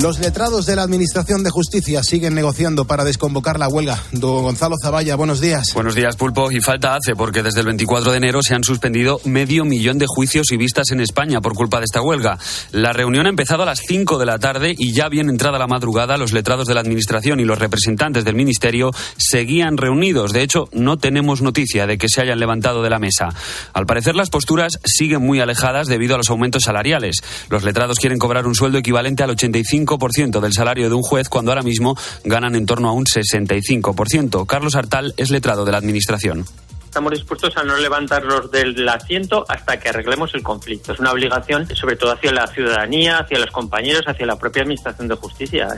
Los letrados de la Administración de Justicia siguen negociando para desconvocar la huelga. Don Gonzalo Zavalla, buenos días. Buenos días, Pulpo. Y falta hace, porque desde el 24 de enero se han suspendido medio millón de juicios y vistas en España por culpa de esta huelga. La reunión ha empezado a las 5 de la tarde y ya bien entrada la madrugada, los letrados de la Administración y los representantes del Ministerio seguían reunidos. De hecho, no tenemos noticia de que se hayan levantado de la mesa. Al parecer, las posturas siguen muy alejadas debido a los aumentos salariales. Los letrados quieren cobrar un sueldo equivalente al 85 ciento del salario de un juez cuando ahora mismo ganan en torno a un 65%. Carlos Artal es letrado de la Administración estamos dispuestos a no levantarnos del asiento hasta que arreglemos el conflicto. Es una obligación, sobre todo hacia la ciudadanía, hacia los compañeros, hacia la propia Administración de Justicia.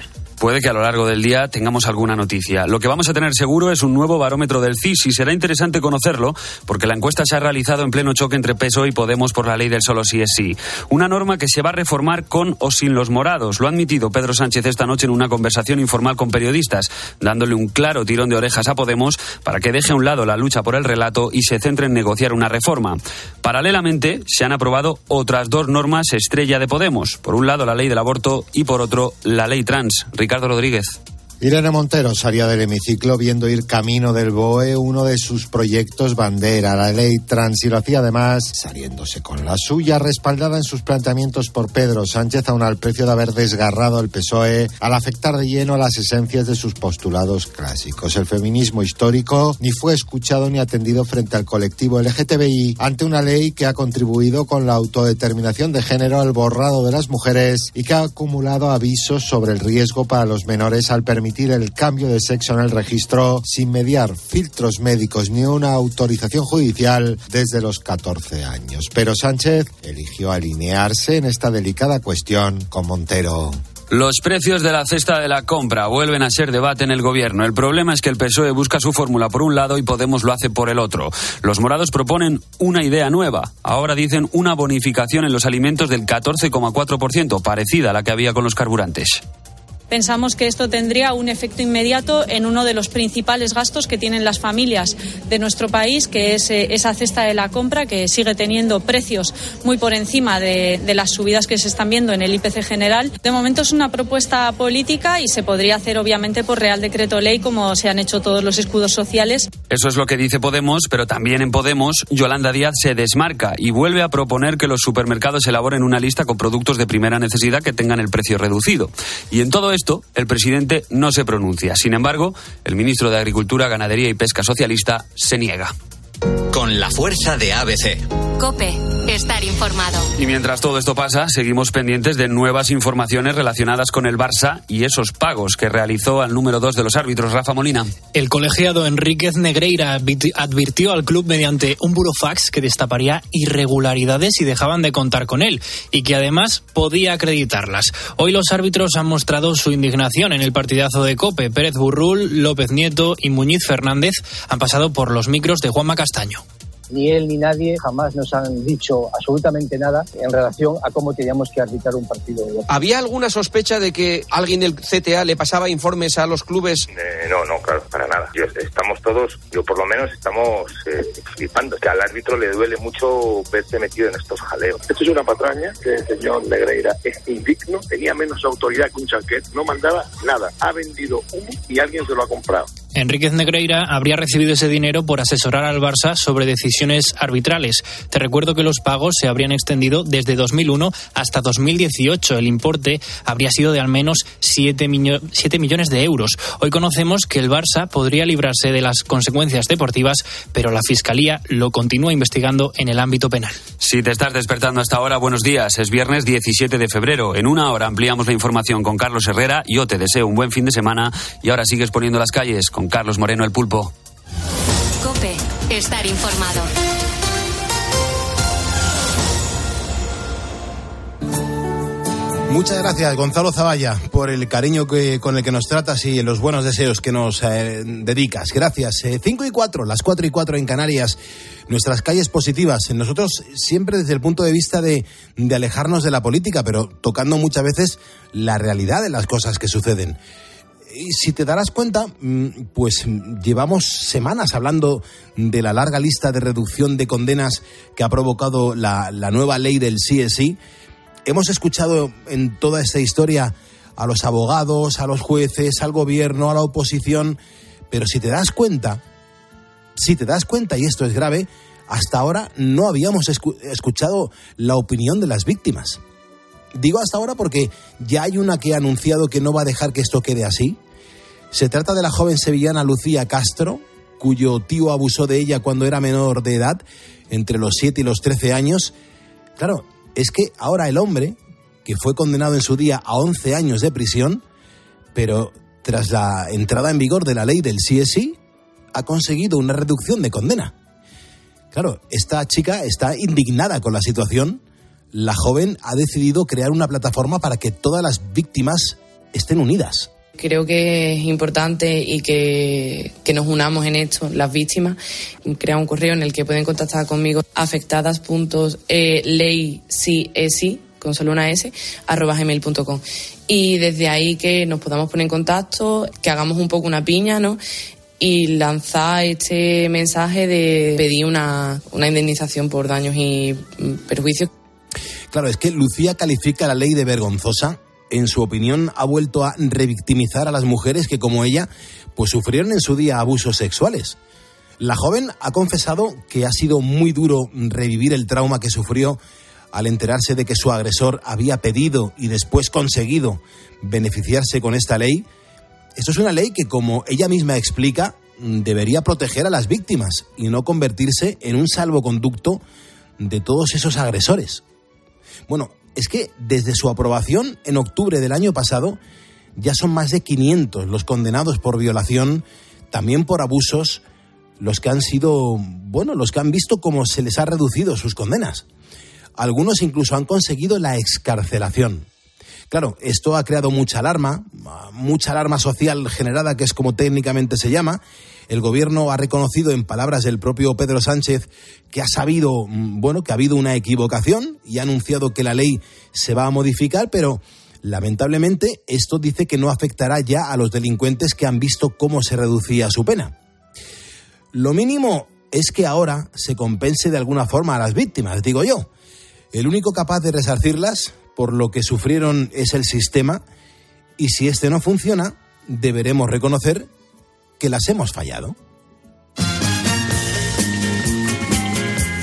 Puede que a lo largo del día tengamos alguna noticia. Lo que vamos a tener seguro es un nuevo barómetro del CIS y será interesante conocerlo porque la encuesta se ha realizado en pleno choque entre PSOE y Podemos por la ley del solo sí es sí. Una norma que se va a reformar con o sin los morados. Lo ha admitido Pedro Sánchez esta noche en una conversación informal con periodistas, dándole un claro tirón de orejas a Podemos para que deje a un lado la lucha por el relato y se centre en negociar una reforma. Paralelamente, se han aprobado otras dos normas estrella de Podemos. Por un lado, la ley del aborto y por otro, la ley trans. Ricardo Rodríguez. Irene Montero salía del hemiciclo viendo ir camino del BOE uno de sus proyectos bandera, la ley trans, y lo hacía además saliéndose con la suya, respaldada en sus planteamientos por Pedro Sánchez, aun al precio de haber desgarrado el PSOE al afectar de lleno las esencias de sus postulados clásicos. El feminismo histórico ni fue escuchado ni atendido frente al colectivo LGTBI ante una ley que ha contribuido con la autodeterminación de género al borrado de las mujeres y que ha acumulado avisos sobre el riesgo para los menores al permitir el cambio de sexo en el registro sin mediar filtros médicos ni una autorización judicial desde los 14 años. Pero Sánchez eligió alinearse en esta delicada cuestión con Montero. Los precios de la cesta de la compra vuelven a ser debate en el gobierno. El problema es que el PSOE busca su fórmula por un lado y Podemos lo hace por el otro. Los morados proponen una idea nueva. Ahora dicen una bonificación en los alimentos del 14,4%, parecida a la que había con los carburantes. Pensamos que esto tendría un efecto inmediato en uno de los principales gastos que tienen las familias de nuestro país, que es eh, esa cesta de la compra, que sigue teniendo precios muy por encima de, las subidas que se están viendo en el IPC general. De momento es una propuesta política y se podría hacer obviamente por Real Decreto Ley, como se han hecho todos los escudos sociales. Eso es lo que dice Podemos, pero también en Podemos Yolanda Díaz se desmarca y vuelve a proponer que los supermercados elaboren una lista con productos de primera necesidad que tengan el precio reducido. Y en todo esto, el presidente no se pronuncia. Sin embargo, el ministro de Agricultura, Ganadería y Pesca Socialista se niega. Con la fuerza de ABC. Cope, estar informado. Y mientras todo esto pasa, seguimos pendientes de nuevas informaciones relacionadas con el Barça y esos pagos que realizó al número dos de los árbitros, Rafa Molina. El colegiado Enríquez Negreira advirtió al club mediante un burofax que destaparía irregularidades si dejaban de contar con él y que además podía acreditarlas. Hoy los árbitros han mostrado su indignación en el partidazo de Cope. Pérez Burrul, López Nieto y Muñiz Fernández han pasado por los micros de Juanma Castaño ni él ni nadie jamás nos han dicho absolutamente nada en relación a cómo teníamos que arbitrar un partido. ¿Había alguna sospecha de que alguien del CTA le pasaba informes a los clubes? Eh, no, no, claro, para nada. estamos todos, yo por lo menos estamos eh, flipando. Que al árbitro le duele mucho verse metido en estos jaleos. Esto es una patraña que el señor Negreira es indigno, tenía menos autoridad que un chanquet, no mandaba nada. Ha vendido uno y alguien se lo ha comprado. Enríquez Negreira habría recibido ese dinero por asesorar al Barça sobre decisiones arbitrales. Te recuerdo que los pagos se habrían extendido desde 2001 hasta 2018. El importe habría sido de al menos 7, millones de euros. Hoy conocemos que el Barça podría librarse de las consecuencias deportivas, pero la Fiscalía lo continúa investigando en el ámbito penal. Si te estás despertando hasta ahora, buenos días. Es viernes 17 de febrero. En una hora ampliamos la información con Carlos Herrera. Yo te deseo un buen fin de semana y ahora sigues poniendo las calles con Carlos Moreno el Pulpo. Cope, estar informado. Muchas gracias, Gonzalo Zavalla, por el cariño que, con el que nos tratas y los buenos deseos que nos eh, dedicas. Gracias. 5 eh, y 4, las 4 y 4 en Canarias. Nuestras calles positivas. Nosotros siempre desde el punto de vista de, de alejarnos de la política, pero tocando muchas veces la realidad de las cosas que suceden y si te darás cuenta, mm, pues llevamos semanas hablando de la larga lista de reducción de condenas que ha provocado la, nueva ley del CSI. Hemos escuchado en toda esta historia a los abogados, a los jueces, al gobierno, a la oposición, pero si te das cuenta, si te das cuenta, y esto es grave, hasta ahora no habíamos escu- escuchado la opinión de las víctimas. Digo hasta ahora porque ya hay una que ha anunciado que no va a dejar que esto quede así. Se trata de la joven sevillana Lucía Castro, cuyo tío abusó de ella cuando era menor de edad, entre los 7 y los 13 años. Claro, es que ahora el hombre, que fue condenado en su día a 11 años de prisión, pero tras la entrada en vigor de la ley del CSI, ha conseguido una reducción de condena. Claro, esta chica está indignada con la situación. La joven ha decidido crear una plataforma para que todas las víctimas estén unidas. Creo que es importante y que, que nos unamos en esto, las víctimas. Crea un correo en el que pueden contactar conmigo afectadas.leycsi, con solo una S, arroba gmail.com. Y desde ahí que nos podamos poner en contacto, que hagamos un poco una piña, ¿no? Y lanzar este mensaje de pedir una, una indemnización por daños y mm, perjuicios. Claro, es que Lucía califica la ley de vergonzosa. En su opinión, ha vuelto a revictimizar a las mujeres que, como ella, pues sufrieron en su día abusos sexuales. La joven ha confesado que ha sido muy duro revivir el trauma que sufrió al enterarse de que su agresor había pedido y después conseguido beneficiarse con esta ley. Esto es una ley que, como ella misma explica, debería proteger a las víctimas y no convertirse en un salvoconducto de todos esos agresores. Bueno, es que desde su aprobación en octubre del año pasado ya son más de 500 los condenados por violación, también por abusos, los que han sido, bueno, los que han visto cómo se les ha reducido sus condenas. Algunos incluso han conseguido la excarcelación. Claro, esto ha creado mucha alarma, mucha alarma social generada, que es como técnicamente se llama. El gobierno ha reconocido, en palabras del propio Pedro Sánchez, que ha sabido, mm, bueno, que ha habido una equivocación y ha anunciado que la ley se va a modificar, pero lamentablemente esto dice que no afectará ya a los delincuentes que han visto cómo se reducía su pena. Lo mínimo es que ahora se compense de alguna forma a las víctimas, digo yo. El único capaz de resarcirlas por lo que sufrieron es el sistema y si este no funciona, deberemos reconocer que las hemos fallado.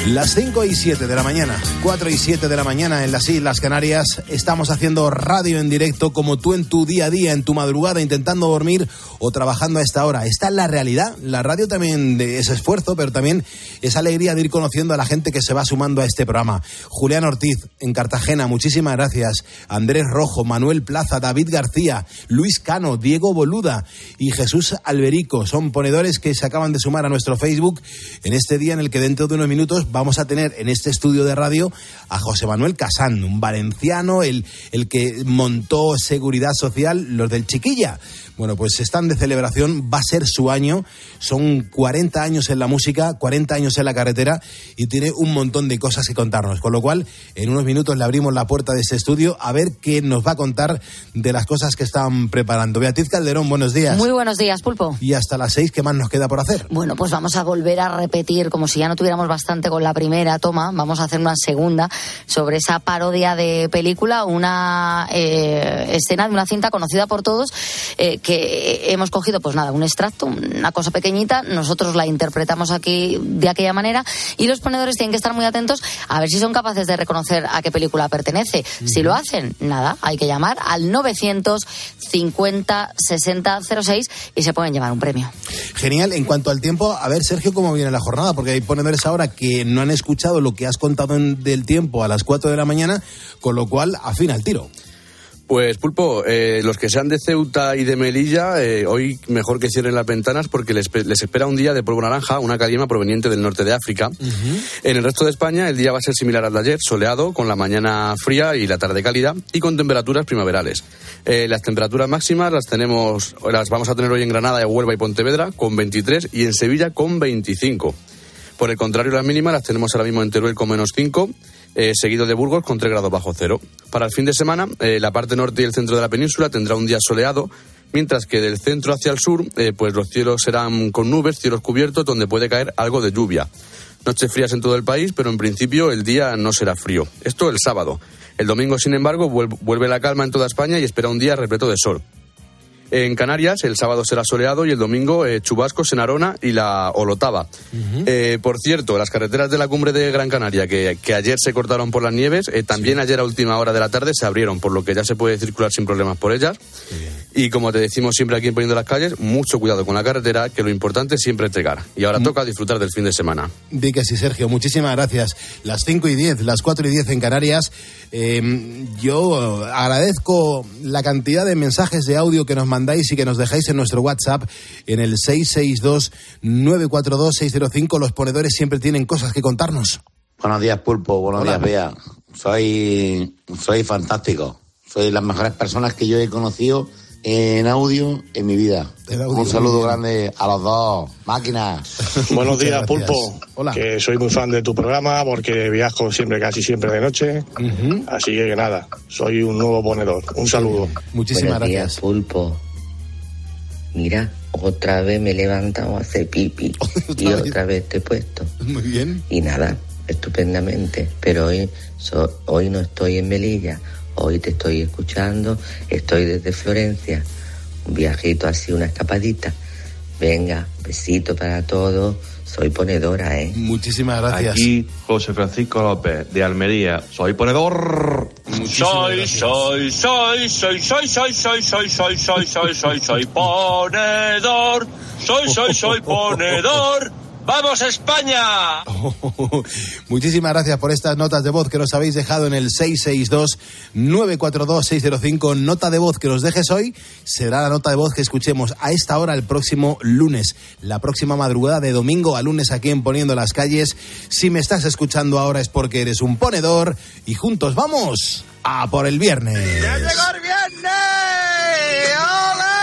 Las 5 y 7 de la mañana, 4 y 7 de la mañana en las Islas Canarias, estamos haciendo radio en directo como tú en tu día a día, en tu madrugada, intentando dormir o trabajando a esta hora. Esta es la realidad. La radio también es esfuerzo, pero también es alegría de ir conociendo a la gente que se va sumando a este programa. Julián Ortiz, en Cartagena, muchísimas gracias. Andrés Rojo, Manuel Plaza, David García, Luis Cano, Diego Boluda y Jesús Alberico. Son ponedores que se acaban de sumar a nuestro Facebook en este día en el que dentro de unos minutos vamos a tener en este estudio de radio a José Manuel Casán, un valenciano, el, el que montó Seguridad Social, los del Chiquilla. Bueno, pues están de celebración, va a ser su año, son 40 años en la música, 40 años en la carretera y tiene un montón de cosas que contarnos. Con lo cual, en unos minutos le abrimos la puerta de este estudio a ver qué nos va a contar de las cosas que están preparando. Beatriz Calderón, buenos días. Muy buenos días, Pulpo. Y hasta las seis, ¿qué más nos queda por hacer? Bueno, pues vamos a volver a repetir, como si ya no tuviéramos bastante con la primera toma, vamos a hacer una segunda sobre esa parodia de película, una eh, escena de una cinta conocida por todos, eh, que hemos cogido, pues nada, un extracto, una cosa pequeñita, nosotros la interpretamos aquí de aquella manera y los ponedores tienen que estar muy atentos a ver si son capaces de reconocer a qué película pertenece. Si lo hacen, nada, hay que llamar al 950 60 06 y se pueden llevar un premio. Genial. En cuanto al tiempo, a ver, Sergio, cómo viene la jornada, porque hay ponedores ahora que no han escuchado lo que has contado en- del tiempo a las 4 de la mañana, con lo cual afina el tiro. Pues Pulpo, eh, los que sean de Ceuta y de Melilla, eh, hoy mejor que cierren las ventanas porque les, pe- les espera un día de polvo naranja, una calima proveniente del norte de África. En el resto de España el día va a ser similar al de ayer, soleado, con la mañana fría y la tarde cálida y con temperaturas primaverales. Eh, las temperaturas máximas las tenemos, las vamos a tener hoy en Granada, Huelva y Pontevedra con 23 y en Sevilla con 25. Por el contrario, las mínimas las tenemos ahora mismo en Teruel con menos 5, eh, seguido de Burgos con 3 grados bajo cero. Para el fin de semana, eh, la parte norte y el centro de la península tendrá un día soleado, mientras que del centro hacia el sur, eh, pues los cielos serán con nubes, cielos cubiertos, donde puede caer algo de lluvia. Noches frías en todo el país, pero en principio el día no será frío. Esto el sábado. El domingo, sin embargo, vuel- vuelve la calma en toda España y espera un día repleto de sol. En Canarias, el sábado será soleado y el domingo eh, chubascos en Arona y la Olotava. Eh, por cierto, las carreteras de la cumbre de Gran Canaria, que, que ayer se cortaron por las nieves, eh, también ayer a última hora de la tarde se abrieron, por lo que ya se puede circular sin problemas por ellas. Y como te decimos siempre aquí en Poniendo las Calles, mucho cuidado con la carretera, que lo importante es siempre entregar. Y ahora toca disfrutar del fin de semana. Di que sí, Sergio. Muchísimas gracias. Las 5 y 10, las 4 y 10 en Canarias. Eh, yo agradezco la cantidad de mensajes de audio que nos mandáis y que nos dejáis en nuestro WhatsApp en el 662-942-605. Los ponedores siempre tienen cosas que contarnos. Buenos días, Pulpo. Buenos Hola. días, Bea. Soy, soy fantástico. Soy las mejores personas que yo he conocido en audio en mi vida. Un saludo grande a los dos. Máquinas. Buenos días, Pulpo. Que soy muy fan de tu programa porque viajo siempre, casi siempre de noche. Así que nada, soy un nuevo ponedor. Un saludo. Buenos días, Pulpo. Mira, otra vez me he levantado a hacer pipi y vez? otra vez te he puesto. Muy bien. Y nada, estupendamente. Pero hoy, so- hoy no estoy en Melilla, hoy te estoy escuchando, estoy desde Florencia. Un viajito así, una escapadita. Venga, besito para todos. Soy ponedora, ¿eh? Muchísimas gracias. Aquí José Francisco López, de Almería. Soy ponedor. Soy, soy, soy, soy, soy, soy, soy, soy, soy, soy, soy, soy, soy ponedor. Soy, soy, soy ponedor. ¡Vamos España! Muchísimas gracias por estas notas de voz que nos habéis dejado en el 662-942-605. Nota de voz que nos dejes hoy será la nota de voz que escuchemos a esta hora el próximo lunes, la próxima madrugada de domingo a lunes aquí en Poniendo las Calles. Si me estás escuchando ahora es porque eres un ponedor y juntos vamos a por el viernes. ¡Ole!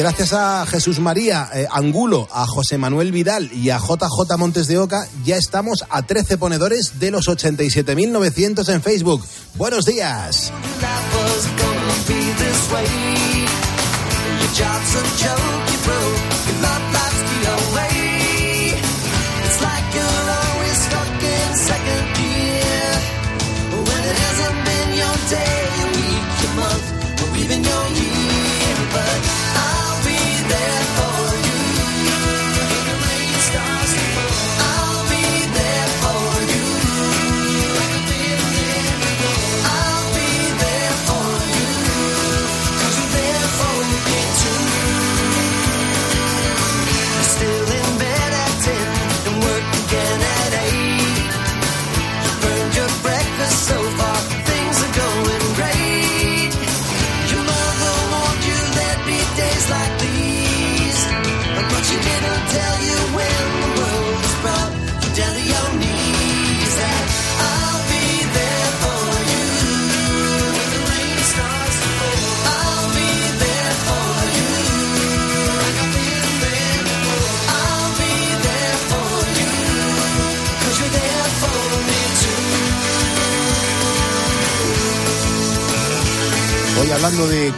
Gracias a Jesús María eh, Angulo, a José Manuel Vidal y a JJ Montes de Oca, ya estamos a 13 ponedores de los 87.900 en Facebook. Buenos días.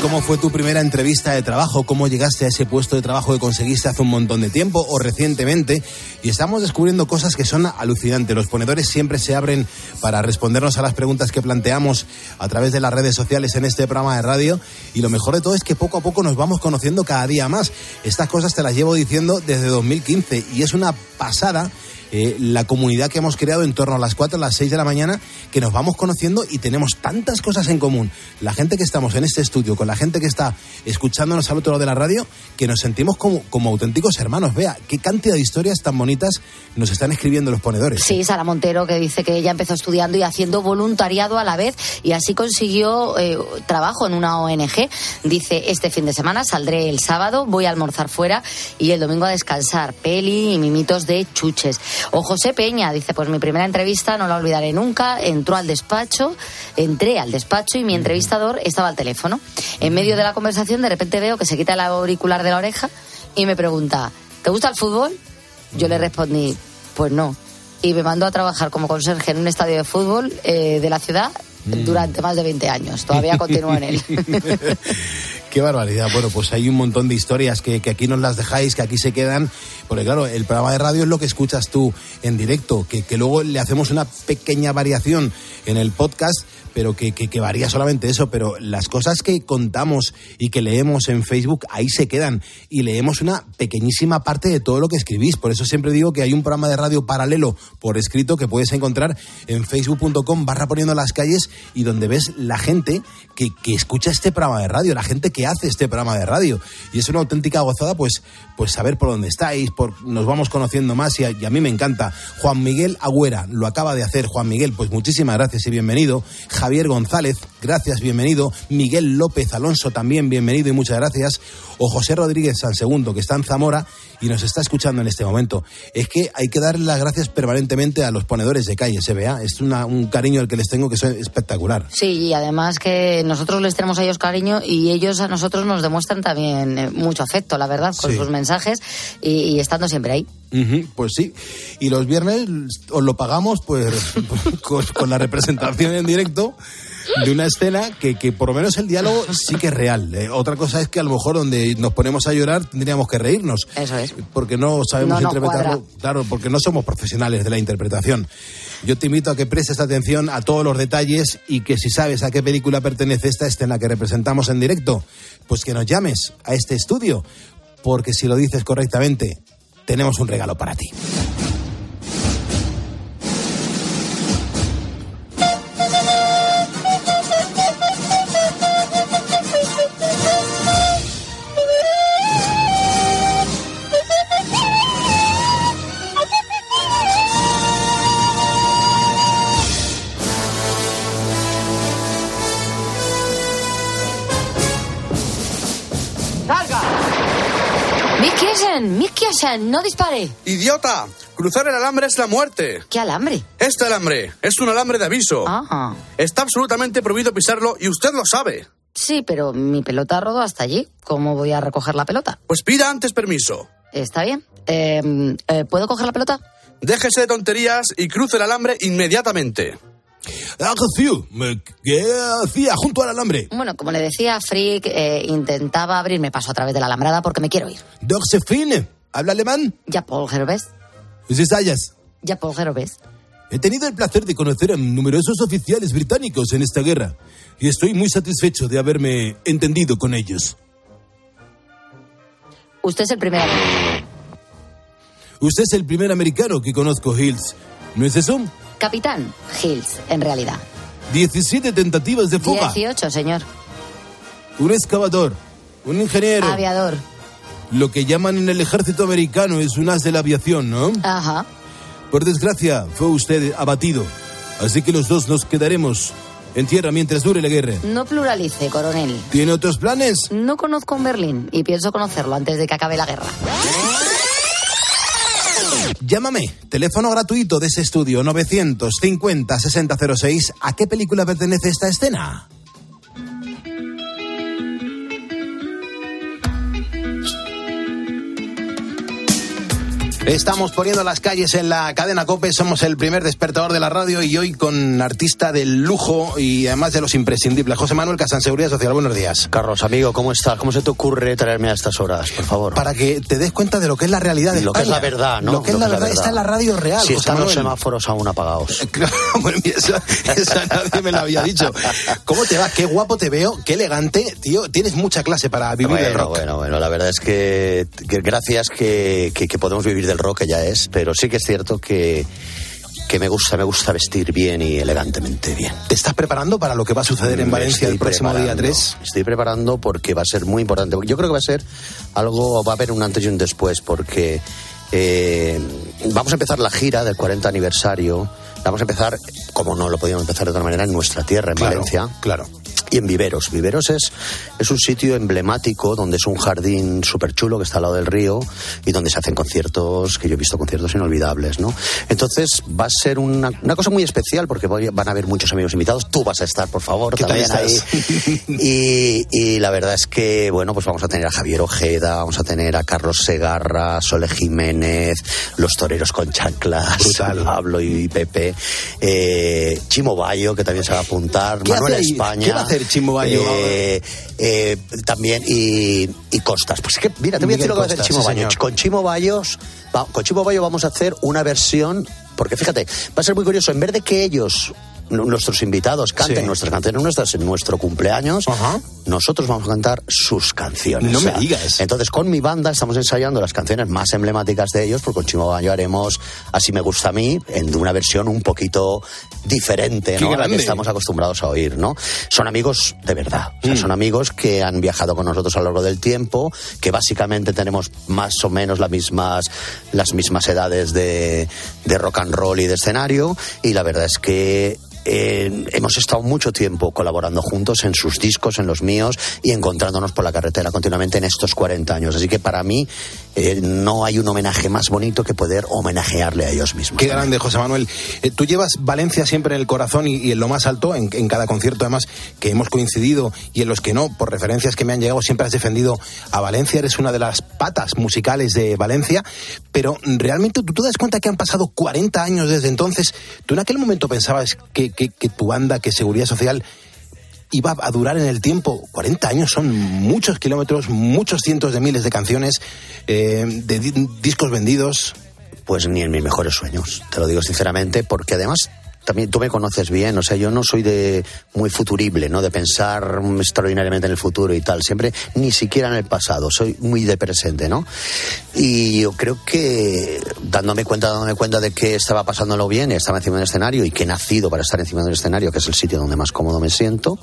Cómo fue tu primera entrevista de trabajo, cómo llegaste a ese puesto de trabajo que conseguiste hace un montón de tiempo o recientemente, y estamos descubriendo cosas que son alucinantes. Los ponedores siempre se abren para respondernos a las preguntas que planteamos a través de las redes sociales en este programa de radio, y lo mejor de todo es que poco a poco nos vamos conociendo cada día más. Estas cosas te las llevo diciendo desde 2015 y es una pasada eh, la comunidad que hemos creado en torno a las 4, a las 6 de la mañana, que nos vamos conociendo y tenemos tantas cosas en común. La gente que estamos en este estudio, con la gente que está escuchándonos al otro lado de la radio, que nos sentimos como, como auténticos hermanos. Vea, qué cantidad de historias tan bonitas nos están escribiendo los ponedores. Sí, Sara Montero, que dice que ella empezó estudiando y haciendo voluntariado a la vez y así consiguió eh, trabajo en una ONG. Dice, este fin de semana saldré el sábado, voy a almorzar fuera y el domingo a descansar. Peli y mimitos de chuches. O José Peña dice, pues mi primera entrevista no la olvidaré nunca. Entró al despacho, entré al despacho y mi entrevistador estaba al teléfono. En medio de la conversación de repente veo que se quita el auricular de la oreja y me pregunta, ¿te gusta el fútbol? Yo le respondí, pues no. Y me mandó a trabajar como conserje en un estadio de fútbol eh, de la ciudad Mm. durante más de 20 años. Todavía continúa en él. Qué barbaridad. Bueno, pues hay un montón de historias que, que aquí nos las dejáis, que aquí se quedan. Porque claro, el programa de radio es lo que escuchas tú en directo, que, que luego le hacemos una pequeña variación en el podcast, pero que, que, que varía solamente eso. Pero las cosas que contamos y que leemos en Facebook, ahí se quedan. Y leemos una pequeñísima parte de todo lo que escribís. Por eso siempre digo que hay un programa de radio paralelo por escrito que puedes encontrar en facebook.com barra poniendo las calles y donde ves la gente que, que escucha este programa de radio, la gente que hace este programa de radio. Y es una auténtica gozada, pues, pues saber por dónde estáis, por, nos vamos conociendo más y a, y a mí me encanta. Juan Miguel Agüera lo acaba de hacer. Juan Miguel, pues muchísimas gracias y bienvenido. Javier González, gracias, bienvenido. Miguel López Alonso también, bienvenido y muchas gracias. O José Rodríguez San Segundo, que está en Zamora y nos está escuchando en este momento. Es que hay que darle las gracias permanentemente a los ponedores de calle, SBA. Es una- un cariño el que les tengo que es espectacular. Sí, y además que nosotros les tenemos a ellos cariño y ellos a nosotros nos demuestran también eh, mucho afecto, la verdad, con Sí. sus mensajes y, y estando siempre ahí. Ujú, pues sí. Y los viernes os lo pagamos pues con, con la representación en directo de una escena que, que por lo menos el diálogo sí que es real. Eh, otra cosa es que a lo mejor donde nos ponemos a llorar tendríamos que reírnos. Eso es. Porque no sabemos No interpretarlo. cuadra. Claro, porque no somos profesionales de la interpretación. Yo te invito a que prestes atención a todos los detalles y que si sabes a qué película pertenece esta escena que representamos en directo, pues que nos llames a este estudio. Porque si lo dices correctamente, tenemos un regalo para ti. ¡No dispare! ¡Idiota! Cruzar el alambre es la muerte. ¿Qué alambre? Este alambre es un alambre de aviso. Está absolutamente prohibido pisarlo y usted lo sabe. Sí, pero mi pelota rodó hasta allí. ¿Cómo voy a recoger la pelota? Pues pida antes permiso. Está bien. Eh, eh, ¿Puedo coger la pelota? Déjese de tonterías y cruce el alambre inmediatamente. ¿Qué hacía junto al alambre? Bueno, como le decía, Frick eh, intentaba abrirme paso a través de la alambrada porque me quiero ir. ¿Habla alemán? Ya, Paul Gervais. Sayas. Ya, Paul Gervais. He tenido el placer de conocer a numerosos oficiales británicos en esta guerra y estoy muy satisfecho de haberme entendido con ellos. Usted es el primero. Usted es el primer americano que conozco, Hills. ¿No es eso? Capitán Hills, en realidad. 17 tentativas de fuga. 18, señor. Un excavador. Un ingeniero. Aviador. Lo que llaman en el ejército americano es un as de la aviación, ¿no? Ajá. Por desgracia, fue usted abatido. Así que los dos nos quedaremos en tierra mientras dure la guerra. No pluralice, coronel. ¿Tiene otros planes? No conozco un Berlín y pienso conocerlo antes de que acabe la guerra. Llámame, teléfono gratuito de ese estudio 950 6006. ¿A qué película pertenece esta escena? Estamos poniendo las calles en la cadena COPE, somos el primer despertador de la radio y hoy con artista del lujo y además de los imprescindibles. José Manuel Casan, Seguridad Social, buenos días. Carlos, amigo, ¿cómo estás? ¿Cómo se te ocurre traerme a estas horas, por favor? Para que te des cuenta de lo que es la realidad de Lo que es la verdad, ¿no? Lo que es la verdad está en la radio real, Si José están los Manuel. semáforos aún apagados. Claro, bueno, eso, eso nadie me lo había dicho. ¿Cómo te va? Qué guapo te veo, qué elegante, tío. Tienes mucha clase para vivir bueno, el rock. bueno, bueno, la verdad es que, que gracias que, que- que podemos vivir del rock, ya es, pero sí que es cierto que, que me gusta, me gusta vestir bien y elegantemente bien. ¿Te estás preparando para lo que va a suceder en Me Valencia el próximo día preparando, 3? me Estoy preparando porque va a ser muy importante. Yo creo que va a ser algo, va a haber un antes y un después, porque eh, vamos a empezar la gira del 40 aniversario. Vamos a empezar, como no lo podíamos empezar de otra manera, en nuestra tierra, en Claro, Valencia. Claro. y en Viveros. Viveros es, es un sitio emblemático donde es un jardín súper chulo que está al lado del río y donde se hacen conciertos, que yo he visto conciertos inolvidables, ¿no? Entonces va a ser una, una cosa muy especial porque voy- van a haber muchos amigos invitados. Tú vas a estar, por favor, ¿Qué tal también ahí. Y, y la verdad es que, bueno, pues vamos a tener a Javier Ojeda, vamos a tener a Carlos Segarra, Sole Jiménez, los toreros con chanclas, Pablo y Pepe, eh, Chimo Bayo, que también se va a apuntar, ¿Qué Manuel hace? España. ¿Qué va a hacer Chimo Bayo? eh, eh, también, y, y Costas. Pues es que, mira, te voy a decir lo que va a hacer Chimo sí, Bayo. Con Chimo Bayos, va- con Chimo Bayo vamos a hacer una versión, porque fíjate, va a ser muy curioso, en vez de que ellos nuestros invitados canten Sí. nuestras canciones nuestras en nuestro cumpleaños, nosotros vamos a cantar sus canciones. No me digas. Entonces, con mi banda estamos ensayando las canciones más emblemáticas de ellos, porque con Chimo Bayo haremos Así me gusta a mí, en una versión un poquito diferente, ¿no? A la que estamos acostumbrados a oír, ¿no? Son amigos de verdad. O sea, Mm. son amigos que han viajado con nosotros a lo largo del tiempo, que básicamente tenemos más o menos las mismas, las mismas edades de, de rock and roll y de escenario. Y la verdad es que hemos estado mucho tiempo colaborando juntos en sus discos, en los míos y encontrándonos por la carretera continuamente en estos 40 años. Así que para mí eh, no hay un homenaje más bonito que poder homenajearle a ellos mismos. Qué grande, José Manuel. Eh, tú llevas Valencia siempre en el corazón y, y en lo más alto, en, en cada concierto además que hemos coincidido y en los que no, por referencias que me han llegado, siempre has defendido a Valencia, eres una de las patas musicales de Valencia, pero realmente tú te das cuenta que han pasado 40 años desde entonces. ¿Tú en aquel momento pensabas que, que- que tu banda, que Seguridad Social iba a durar en el tiempo. 40 años son muchos kilómetros, muchos cientos de miles de canciones, eh, de di- discos vendidos. Pues ni en mis mejores sueños, te lo digo sinceramente, porque además también tú me conoces bien, o sea, yo no soy de muy futurible, ¿no? De pensar extraordinariamente en el futuro y tal, siempre ni siquiera en el pasado, soy muy de presente, ¿no? Y yo creo que dándome cuenta, dándome cuenta de que estaba pasándolo bien, estaba encima del escenario y que he nacido para estar encima del escenario, que es el sitio donde más cómodo me siento,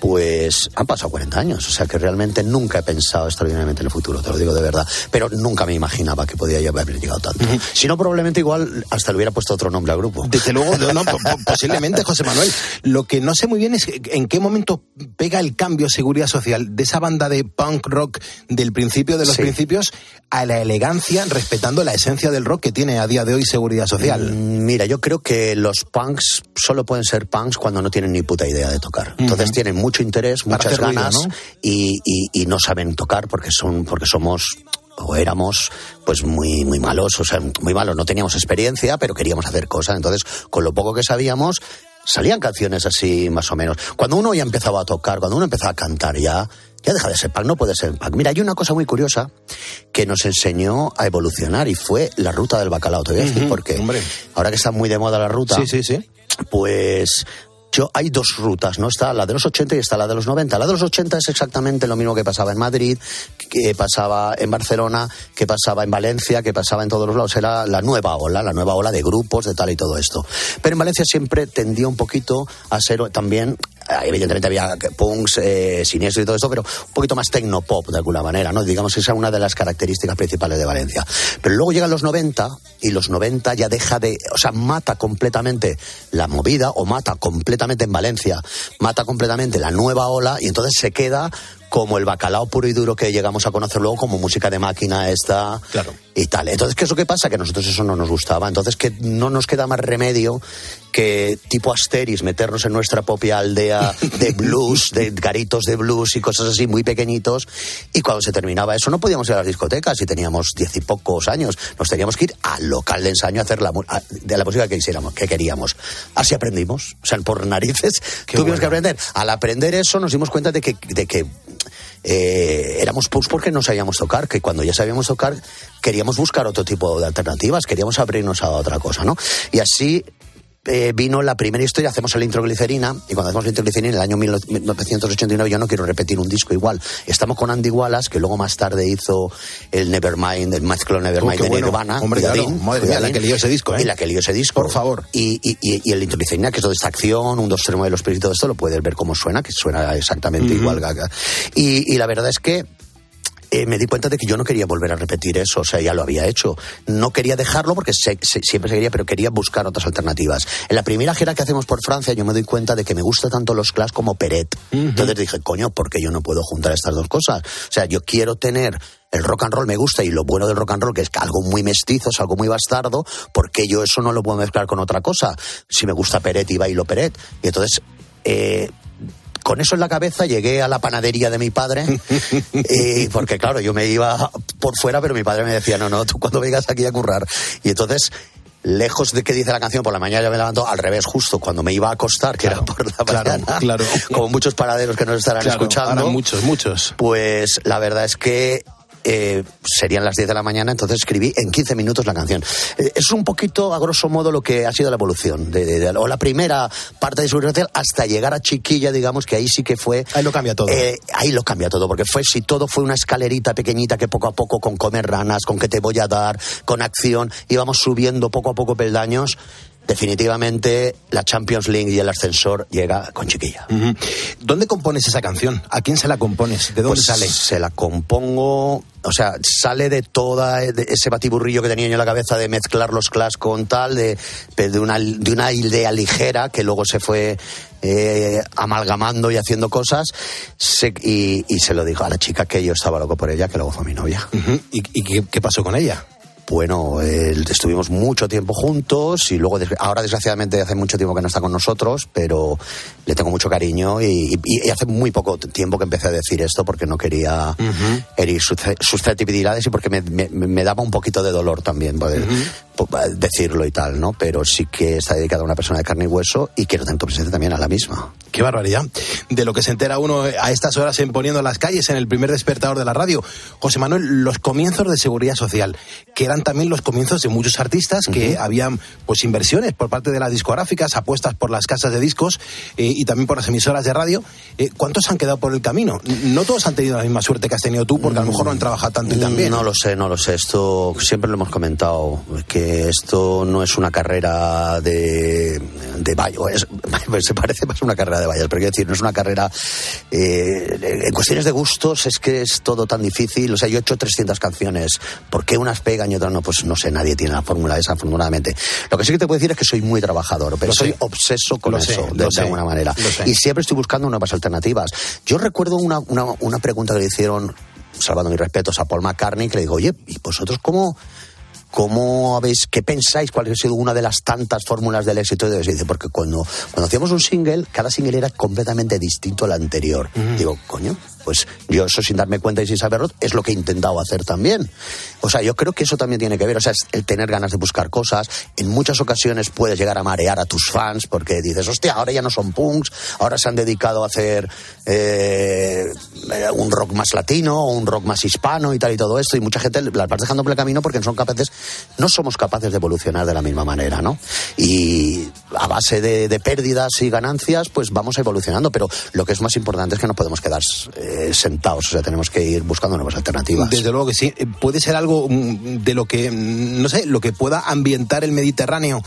pues han pasado 40 años. O sea que realmente nunca he pensado extraordinariamente en el futuro, te lo digo de verdad. Pero nunca me imaginaba que podía ya haber llegado tanto. Si no, probablemente igual hasta le hubiera puesto otro nombre al grupo. Desde luego, no, no, posiblemente, José Manuel. Lo que no sé muy bien es en qué momento pega el cambio Seguridad Social de esa banda de punk rock del principio de los Sí. principios a la elegancia, respetando la esencia del rock que tiene a día de hoy Seguridad Social. Mm, Mira, yo creo que los punks solo pueden ser punks cuando no tienen ni puta idea de tocar. Entonces tienen mucho interés, Para muchas ruido, ganas ¿no? y, y- y no saben tocar porque son porque somos o éramos pues muy muy malos, o sea, muy malos, no teníamos experiencia, pero queríamos hacer cosas, entonces con lo poco que sabíamos salían canciones así más o menos. Cuando uno ya empezaba a tocar, cuando uno empezaba a cantar ya ya deja de ser punk, no puede ser punk. Mira, hay una cosa muy curiosa que nos enseñó a evolucionar y fue la ruta del bacalao. Te voy a decir Ujú, por qué. Ahora que está muy de moda la ruta, Sí, sí, sí. pues hay dos rutas, ¿no? Está la de los 80 y está la de los 90. La de los 80 es exactamente lo mismo que pasaba en Madrid, que pasaba en Barcelona, que pasaba en Valencia, que pasaba en todos los lados. Era la nueva ola, la nueva ola de grupos, de tal y todo esto. Pero en Valencia siempre tendía un poquito a ser también evidentemente había punks, eh, siniestros y todo esto, pero un poquito más tecnopop de alguna manera, ¿no? Digamos que esa es una de las características principales de Valencia. Pero luego llegan los 90 y los 90 ya deja de, o sea, mata completamente la movida o mata completamente en Valencia, mata completamente la nueva ola y entonces se queda como el bacalao puro y duro que llegamos a conocer luego como música de máquina esta y tal. Entonces, ¿qué es lo que pasa? Que a nosotros eso no nos gustaba. Entonces, que no nos queda más remedio que tipo Asteris, meternos en nuestra propia aldea de blues, de garitos de blues y cosas así muy pequeñitos. Y cuando se terminaba eso, no podíamos ir a las discotecas y teníamos diez y pocos años. Nos teníamos que ir al local de ensayo a hacer la, a- de la música que quisiéramos, que queríamos. Así aprendimos. O sea, por narices tuvimos que aprender. Al aprender eso, nos dimos cuenta de que, de que eh, éramos punks porque no sabíamos tocar, que cuando ya sabíamos tocar queríamos buscar otro tipo de alternativas, queríamos abrirnos a otra cosa, ¿no? Y así eh, vino la primera historia, hacemos el introglicerina, y cuando hacemos el introglicerina en el año 1989, yo no quiero repetir un disco igual. Estamos con Andy Wallace, que luego más tarde hizo el Nevermind, el mezclo Nevermind Oh, de bueno. Nirvana. Hombre, claro. cuidadín, Madre mía, la que lió ese disco, ¿eh? Y la que lió ese disco. Por favor. Y, y, y, y el introglicerina, que es toda esta acción, un, dos, tres, nueve, los todo esto, lo puedes ver cómo suena, que suena exactamente igual. Gaga. Y, y la verdad es que eh, me di cuenta de que yo no quería volver a repetir eso, o sea, ya lo había hecho. No quería dejarlo porque se- se- siempre seguiría, pero quería buscar otras alternativas. En la primera gira que hacemos por Francia, yo me doy cuenta de que me gusta tanto los Clash como Peret. Entonces dije, coño, ¿por qué yo no puedo juntar estas dos cosas? O sea, yo quiero tener el rock and roll me gusta y lo bueno del rock and roll que es algo muy mestizo, es algo muy bastardo, porque yo eso no lo puedo mezclar con otra cosa. Si me gusta Peret y bailo Peret. Y entonces eh, con eso en la cabeza llegué a la panadería de mi padre, eh, porque claro, yo me iba por fuera, pero mi padre me decía, no, no, tú cuando vengas aquí a currar. Y entonces, lejos de que dice la canción, por la mañana yo me levanto al revés, justo cuando me iba a acostar, que era por la mañana, claro. como muchos paraderos que nos estarán Claro, escuchando. muchos, muchos. Pues la verdad es que eh, serían las 10 de la mañana, entonces escribí en 15 minutos la canción. Eh, es un poquito, a grosso modo, lo que ha sido la evolución, de, de- de- o la primera parte de Seguridad Social hasta llegar a Chiquilla, digamos, que ahí sí que fue... Ahí lo cambia todo. Eh, ahí lo cambia todo, porque fue, si todo fue una escalerita pequeñita que poco a poco, con comer ranas, con que te voy a dar, con acción, íbamos subiendo poco a poco peldaños. Definitivamente la Champions League y el ascensor llega con Chiquilla. ¿Dónde compones esa canción? ¿A quién se la compones? ¿De dónde Pues sale? Se la compongo, o sea, sale de toda ese batiburrillo que tenía yo en la cabeza de mezclar los clash con tal, de, de, una, de una idea ligera que luego se fue eh, amalgamando y haciendo cosas. Se- y, y se lo dijo a la chica que yo estaba loco por ella, que luego fue mi novia. ¿Y, y qué, qué pasó con ella? Bueno, eh, estuvimos mucho tiempo juntos y luego, ahora desgraciadamente hace mucho tiempo que no está con nosotros, pero le tengo mucho cariño y, y- y hace muy poco tiempo que empecé a decir esto porque no quería herir sus susceptibilidades y porque me, me- me daba un poquito de dolor también poder po- decirlo y tal, ¿no? Pero sí que está dedicada a una persona de carne y hueso y quiero tanto presente también a la misma. Qué barbaridad. De lo que se entera uno a estas horas en Poniendo las calles, en el primer despertador de la radio. José Manuel, los comienzos de seguridad social, que eran también los comienzos de muchos artistas que habían pues inversiones por parte de las discográficas, apuestas por las casas de discos eh, y también por las emisoras de radio. Eh, ¿Cuántos han quedado por el camino? No todos han tenido la misma suerte que has tenido tú, porque a lo mejor no han trabajado tanto y también. No lo sé, no lo sé. Esto siempre lo hemos comentado, que esto no es una carrera de, de vallo. Es, se parece más a una carrera de vallas, pero quiero decir, no es una carrera... eh, en cuestiones de gustos es que es todo tan difícil. O sea, yo he hecho 300 canciones. ¿Por qué unas pegan y otras no? Pues no sé, nadie tiene la fórmula esa, afortunadamente. Lo que sí que te puedo decir es que soy muy trabajador, pero Lo soy sé. obseso con Lo eso, de, de sé, alguna manera. Y siempre estoy buscando nuevas alternativas. Yo recuerdo una, una, una pregunta que le hicieron, salvando mis respetos, a Paul McCartney, que le digo, oye, ¿y vosotros cómo, cómo habéis, qué pensáis, cuál ha sido una de las tantas fórmulas del éxito? Y dice, porque cuando, cuando hacíamos un single, cada single era completamente distinto al anterior. Digo, coño, pues yo eso sin darme cuenta y sin saberlo, es lo que he intentado hacer también. O sea, yo creo que eso también tiene que ver, o sea, es el tener ganas de buscar cosas. En muchas ocasiones puedes llegar a marear a tus fans porque dices, hostia, ahora ya no son punks, ahora se han dedicado a hacer eh, un rock más latino o un rock más hispano y tal y todo esto. Y mucha gente las vas dejando por el camino porque no son capaces, no somos capaces de evolucionar de la misma manera, ¿no? Y a base de, de pérdidas y ganancias, pues vamos evolucionando. Pero lo que es más importante es que no podemos quedar eh, sentados, o sea, tenemos que ir buscando nuevas alternativas. Desde luego que sí. Eh, Puede ser algo mm, de lo que, mm, no sé, lo que pueda ambientar el Mediterráneo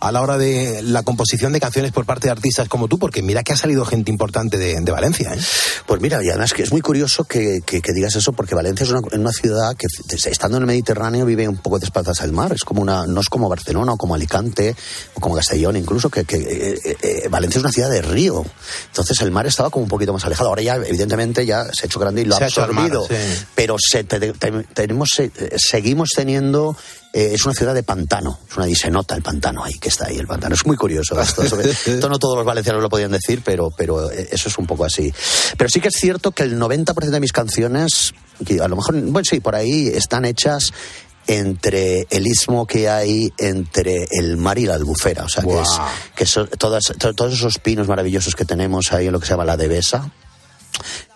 a la hora de la composición de canciones por parte de artistas como tú, porque mira que ha salido gente importante de, de Valencia. ¿eh? Pues mira, y además que es muy curioso que, que- que digas eso, porque Valencia es una, una ciudad que, estando en el Mediterráneo, vive un poco de espaldas al mar. Es como una, no es como Barcelona o como Alicante o como Castellón, incluso, que, que, eh, eh, Valencia es una ciudad de río. Entonces el mar estaba como un poquito más alejado. Ahora ya, evidentemente, ya se ha hecho grande y lo Se ha mar, absorbido. sí. Pero se- te- te- tenemos, eh, seguimos teniendo. Eh, es una ciudad de pantano, es una, y se nota el pantano ahí, que está ahí el pantano. Es muy curioso esto. No todos los valencianos lo podían decir, pero, pero eh, eso es un poco así. Pero sí que es cierto que el 90% de mis canciones, que a lo mejor, bueno, sí, por ahí están hechas entre el istmo que hay entre el mar y la albufera. O sea, que, es, que son todas, to- todos esos pinos maravillosos que tenemos ahí en lo que se llama la devesa.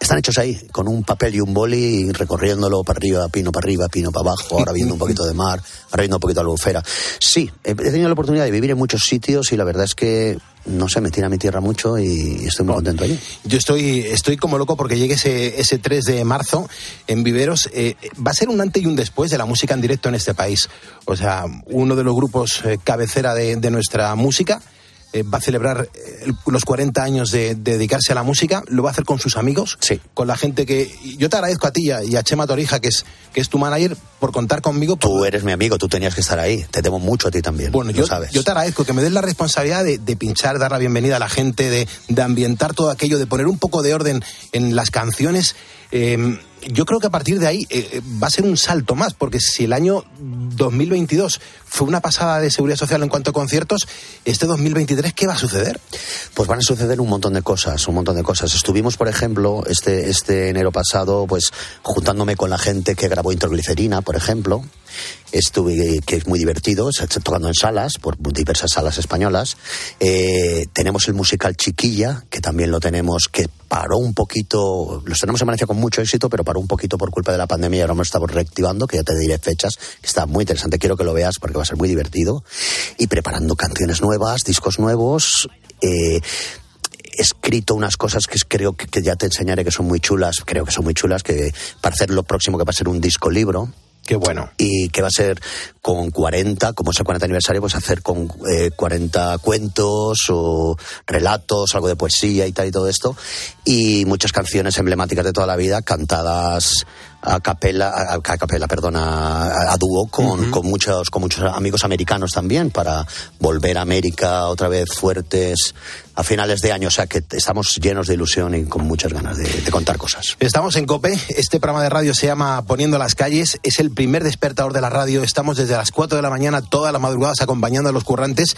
Están hechos ahí, con un papel y un boli, recorriéndolo para arriba, pino para arriba, pino para abajo, ahora viendo un poquito de mar, ahora viendo un poquito de albufera. Sí, he tenido la oportunidad de vivir en muchos sitios y la verdad es que, no sé, me tira a mi tierra mucho y estoy muy contento allí. Yo estoy, estoy como loco porque llegue ese, ese 3 de marzo en Viveros. eh, va a ser un antes y un después de la música en directo en este país. O sea, uno de los grupos eh, cabecera de, de nuestra música eh, va a celebrar eh, los 40 años de, de dedicarse a la música, lo va a hacer con sus amigos, con la gente que... Yo te agradezco a ti y a, Chema Torija, que es, que es tu manager, por contar conmigo. Tú eres mi amigo, tú tenías que estar ahí. Te temo mucho a ti también. Bueno, yo, sabes. yo te agradezco que me des la responsabilidad de, de pinchar, dar la bienvenida a la gente, de, de ambientar todo aquello, de poner un poco de orden en las canciones. Eh, yo creo que a partir de ahí eh, va a ser un salto más, porque si el año 2022 fue una pasada de seguridad social en cuanto a conciertos, este 2023, ¿qué va a suceder? Pues van a suceder un montón de cosas, un montón de cosas. Estuvimos, por ejemplo, este, este enero pasado, pues juntándome con la gente que grabó Introglicerina, por ejemplo. Estuve, que es muy divertido, tocando en salas, por diversas salas españolas. Eh, tenemos el musical Chiquilla, que también lo tenemos, que paró un poquito, los tenemos en Valencia con mucho éxito, pero paró un poquito por culpa de la pandemia y ahora lo estamos reactivando, que ya te diré fechas, que está muy interesante, quiero que lo veas porque va a ser muy divertido. Y preparando canciones nuevas, discos nuevos. Eh, he escrito unas cosas que creo que, que ya te enseñaré que son muy chulas, creo que son muy chulas, que para hacer lo próximo que va a ser un disco libro. Qué bueno. Y que va a ser con 40, como es el 40 aniversario, pues hacer con eh, 40 cuentos o relatos, algo de poesía y tal y todo esto. Y muchas canciones emblemáticas de toda la vida, cantadas a capela, a, a capela, perdona, a, a dúo con, con muchos, con muchos amigos americanos también para volver a América otra vez fuertes a finales de año. O sea que estamos llenos de ilusión y con muchas ganas de, de contar cosas. Estamos en COPE, este programa de radio se llama Poniendo las calles, es el primer despertador de la radio, estamos desde las 4 de la mañana todas las madrugadas acompañando a los currantes.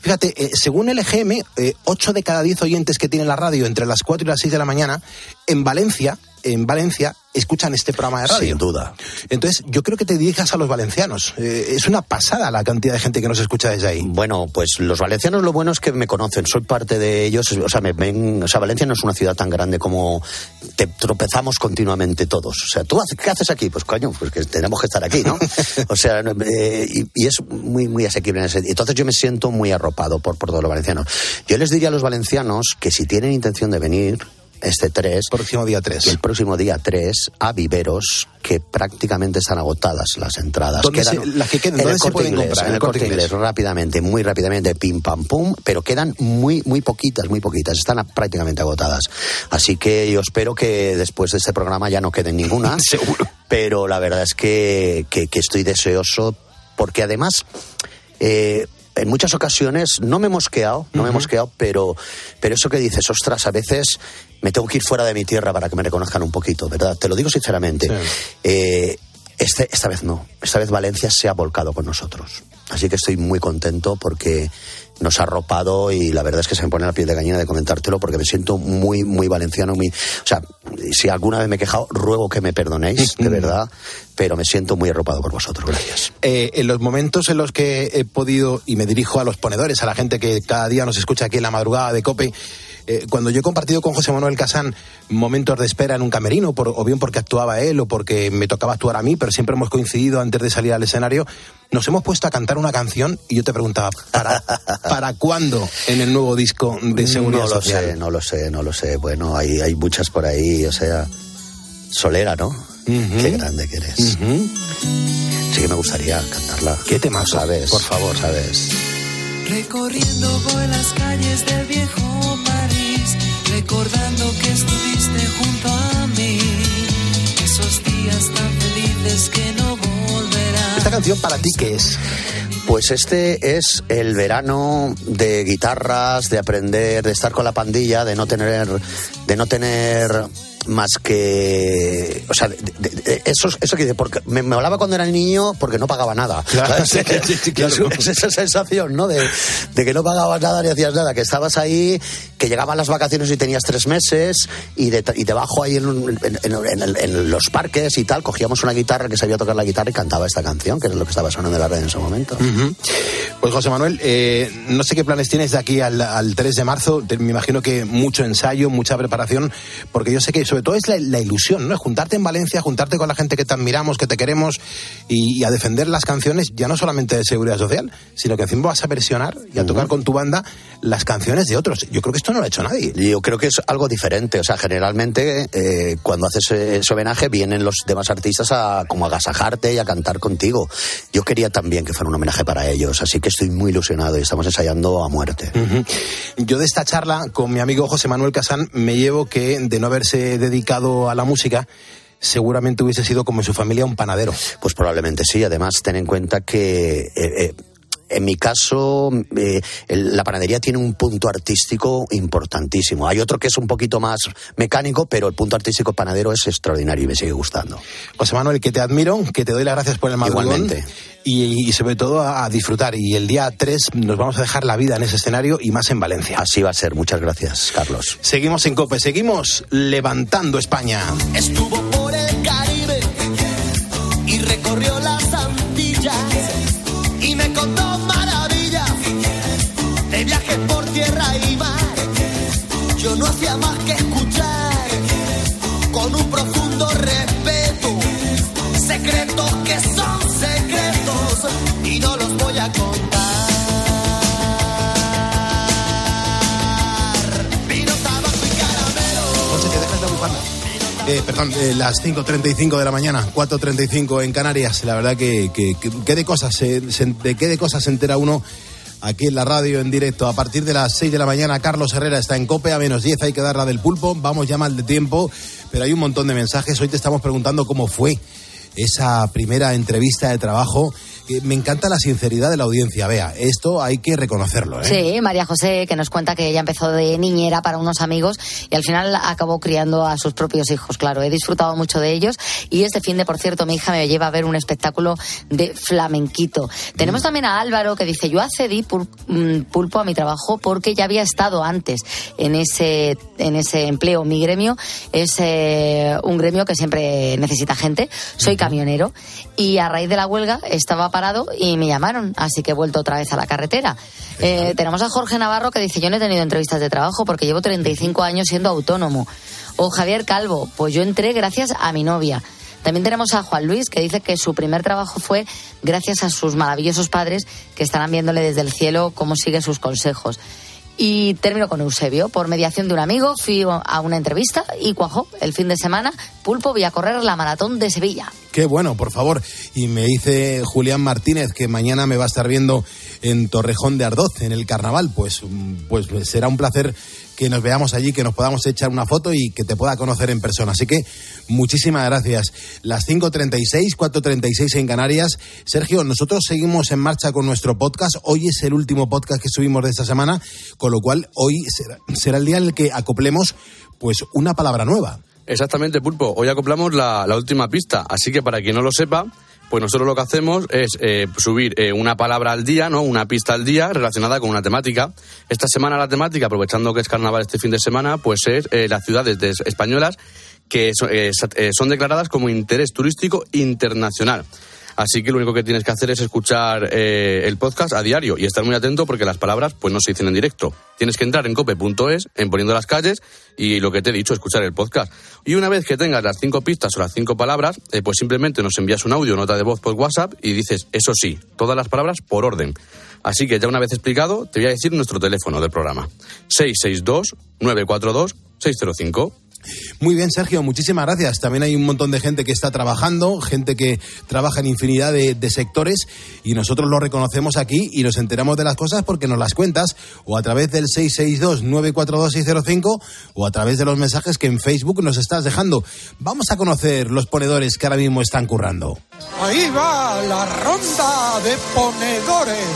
Fíjate, eh, según el EGM, eh, 8 de cada 10 oyentes que tiene la radio entre las 4 y las 6 de la mañana, en Valencia, en Valencia, escuchan este programa de radio. Sin duda. Entonces, yo creo que te dirijas a los valencianos. Eh, es una pasada la cantidad de gente que nos escucha desde ahí. Bueno, pues los valencianos lo bueno es que me conocen, soy parte de ellos, o sea, me ven, o sea, Valencia no es una ciudad tan grande como te tropezamos continuamente todos. O sea, ¿tú qué haces aquí? Pues coño, pues que tenemos que estar aquí, ¿no? O sea, eh, y, y es muy, muy asequible en ese. Entonces yo me siento muy arropado por, por todos los valencianos. Yo les diría a los valencianos que si tienen intención de venir, este 3. Próximo día 3. El próximo día 3 a Viveros, que prácticamente están agotadas las entradas. ¿Dónde Quedan- se- las que queden, en dónde el se Corte pueden Inglés, comprar? En el corte inglés, rápidamente, muy rápidamente, pim pam pum, pero quedan muy, muy poquitas, muy poquitas, están a- prácticamente agotadas. Así que yo espero que después de este programa ya no queden ninguna. Seguro. Pero la verdad es que, que- que estoy deseoso, porque además. eh, en muchas ocasiones no me he mosqueado, no me he mosqueado, pero, pero eso que dices, ostras, a veces me tengo que ir fuera de mi tierra para que me reconozcan un poquito, ¿verdad? Te lo digo sinceramente. Eh, este, esta vez no. Esta vez Valencia se ha volcado con nosotros. Así que estoy muy contento porque nos ha arropado y la verdad es que se me pone la piel de gallina de comentártelo porque me siento muy, muy valenciano. Muy, o sea, si alguna vez me he quejado, ruego que me perdonéis, de verdad, pero me siento muy arropado por vosotros. Gracias. Eh, en los momentos en los que he podido, y me dirijo a los ponedores, a la gente que cada día nos escucha aquí en la madrugada de COPE, eh, cuando yo he compartido con José Manuel Casán momentos de espera en un camerino, por- o bien porque actuaba él o porque me tocaba actuar a mí, pero siempre hemos coincidido antes de salir al escenario, nos hemos puesto a cantar una canción y yo te preguntaba, ¿para, ¿para cuándo en el nuevo disco de Seguridad no lo Social? sé, no lo sé, no lo sé. Bueno, hay, hay muchas por ahí, o sea, Solera, ¿no? Qué grande que eres. Sí que me gustaría cantarla. ¿Qué tema sabes? Por favor, sabes. Recorriendo voy las calles del viejo París, recordando que estuviste junto a mí. Esos días tan felices que no. ¿Esta canción para ti qué es? Pues este es el verano de guitarras, de aprender, de estar con la pandilla, de no tener, de no tener más que, o sea, de- de- de- eso, eso que dice, porque me, me hablaba cuando era niño porque no pagaba nada. Claro, sí, sí, claro. Es, es esa sensación, ¿no? De, de que no pagabas nada ni hacías nada, que estabas ahí, que llegaban las vacaciones y tenías tres meses y, de, y debajo ahí en, en- en- en los parques y tal, cogíamos una guitarra que sabía tocar la guitarra y cantaba esta canción, que es lo que estaba sonando en la red en ese momento. Ujú. Pues José Manuel, eh, no sé qué planes tienes de aquí al, al 3 de marzo. Te- me imagino que mucho ensayo, mucha preparación, porque yo sé que sobre todo es la, la ilusión, ¿no? Juntarte en Valencia, juntarte con la gente que te admiramos, que te queremos y, y a defender las canciones, ya no solamente de seguridad social, sino que encima vas a versionar y a tocar con tu banda las canciones de otros. Yo creo que esto no lo ha hecho nadie. Yo creo que es algo diferente. O sea, generalmente eh, cuando haces eh, ese homenaje vienen los demás artistas a como a agasajarte y a cantar contigo. Yo quería también que fuera un homenaje para ellos, así que estoy muy ilusionado y estamos ensayando a muerte. Yo de esta charla con mi amigo José Manuel Casán me llevo que de no haberse dedicado a la música, seguramente hubiese sido como en su familia un panadero. Pues probablemente sí. Además, ten en cuenta que eh, eh, en mi caso eh, el- la panadería tiene un punto artístico importantísimo. Hay otro que es un poquito más mecánico, pero el punto artístico panadero es extraordinario y me sigue gustando. José Manuel, que te admiro, que te doy las gracias por el madrugón. Igualmente. Y, y sobre todo a, a disfrutar. Y el día 3 nos vamos a dejar la vida en ese escenario y más en Valencia. Así va a ser. Muchas gracias, Carlos. Seguimos en COPE, seguimos levantando España. Estuvo por el Caribe y recorrió las Antillas y me contó de viajes por tierra y mar. Yo no hacía más que escuchar con un profundo respeto secretos que son secretos y no los voy a contar. Eh, perdón, eh, las 5.35 de la mañana, 4.35 en Canarias. La verdad que, que, de cosas, de qué de cosas se entera uno aquí en la radio en directo. A partir de las 6 de la mañana, Carlos Herrera está en COPE, a menos 10 hay que dar la del pulpo. Vamos ya mal de tiempo, pero hay un montón de mensajes. Hoy te estamos preguntando cómo fue esa primera entrevista de trabajo. Me encanta la sinceridad de la audiencia, vea. Esto hay que reconocerlo, ¿eh? Sí, María José, que nos cuenta que ella empezó de niñera para unos amigos y al final acabó criando a sus propios hijos. Claro, he disfrutado mucho de ellos y este fin de, por cierto, mi hija me lleva a ver un espectáculo de flamenquito. Tenemos también a Álvaro que dice, yo accedí mm, pulpo a mi trabajo porque ya había estado antes en ese, en ese empleo. Mi gremio es eh, un gremio que siempre necesita gente. Soy camionero y a raíz de la huelga estaba parado y me llamaron, así que he vuelto otra vez a la carretera. Eh, tenemos a Jorge Navarro que dice, yo no he tenido entrevistas de trabajo porque llevo 35 años siendo autónomo. O Javier Calvo, pues yo entré gracias a mi novia. También tenemos a Juan Luis que dice que su primer trabajo fue gracias a sus maravillosos padres que estarán viéndole desde el cielo cómo sigue sus consejos. Y termino con Eusebio. Por mediación de un amigo fui a una entrevista y cuajó. El fin de semana, Pulpo, voy a correr la maratón de Sevilla. Qué bueno, por favor. Y me dice Julián Martínez que mañana me va a estar viendo en Torrejón de Ardoz, en el carnaval. Pues, mm, pues será un placer que nos veamos allí, que nos podamos echar una foto y que te pueda conocer en persona. Así que muchísimas gracias. Las 5.36, 4.36 en Canarias. Sergio, nosotros seguimos en marcha con nuestro podcast. Hoy es el último podcast que subimos de esta semana, con lo cual hoy será, será el día en el que acoplemos pues una palabra nueva. Exactamente, Pulpo. Hoy acoplamos la, la última pista. Así que para quien no lo sepa, pues nosotros lo que hacemos es eh, subir eh, una palabra al día, ¿no? Una pista al día relacionada con una temática. Esta semana la temática, aprovechando que es carnaval este fin de semana, pues es eh, las ciudades de- españolas que so- sa- eh, son declaradas como interés turístico internacional. Así que lo único que tienes que hacer es escuchar eh, el podcast a diario y estar muy atento porque las palabras pues no se dicen en directo. Tienes que entrar en cope.es, en poniendo las calles y lo que te he dicho, escuchar el podcast. Y una vez que tengas las cinco pistas o las cinco palabras, eh, pues simplemente nos envías un audio, nota de voz por WhatsApp y dices, eso sí, todas las palabras por orden. Así que ya una vez explicado, te voy a decir nuestro teléfono del programa. 662-942-605. Muy bien, Sergio, muchísimas gracias. También hay un montón de gente que está trabajando, gente que trabaja en infinidad de, sectores y nosotros lo reconocemos aquí y nos enteramos de las cosas porque nos las cuentas o a través del 662-942-605 o a través de los mensajes que en Facebook nos estás dejando. Vamos a conocer los ponedores que ahora mismo están currando. Ahí va la ronda de ponedores.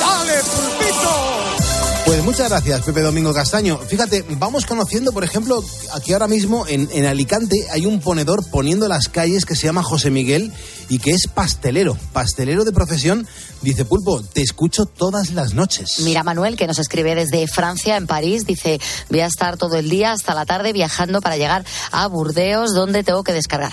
¡Dale, pulpito! Pues muchas gracias, Pepe Domingo Castaño. Fíjate, vamos conociendo, por ejemplo, aquí ahora mismo en, en Alicante hay un ponedor poniendo las calles que se llama José Miguel y que es pastelero, pastelero de profesión. Dice Pulpo, te escucho todas las noches. Mira Manuel, que nos escribe desde Francia, en París, dice, voy a estar todo el día hasta la tarde viajando para llegar a Burdeos, donde tengo que descargar.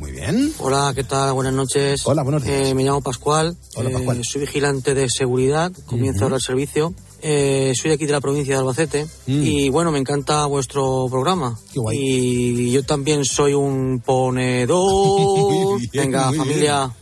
Muy bien. Hola, ¿qué tal? Buenas noches. Hola, buenos días. Eh, me llamo Pascual. Hola, Eh, Pascual. soy vigilante de seguridad. Comienzo ahora el servicio. Eh, soy aquí de la provincia de Albacete Mm. y bueno, me encanta vuestro programa. Y yo también soy un ponedor. Bien, Venga, familia.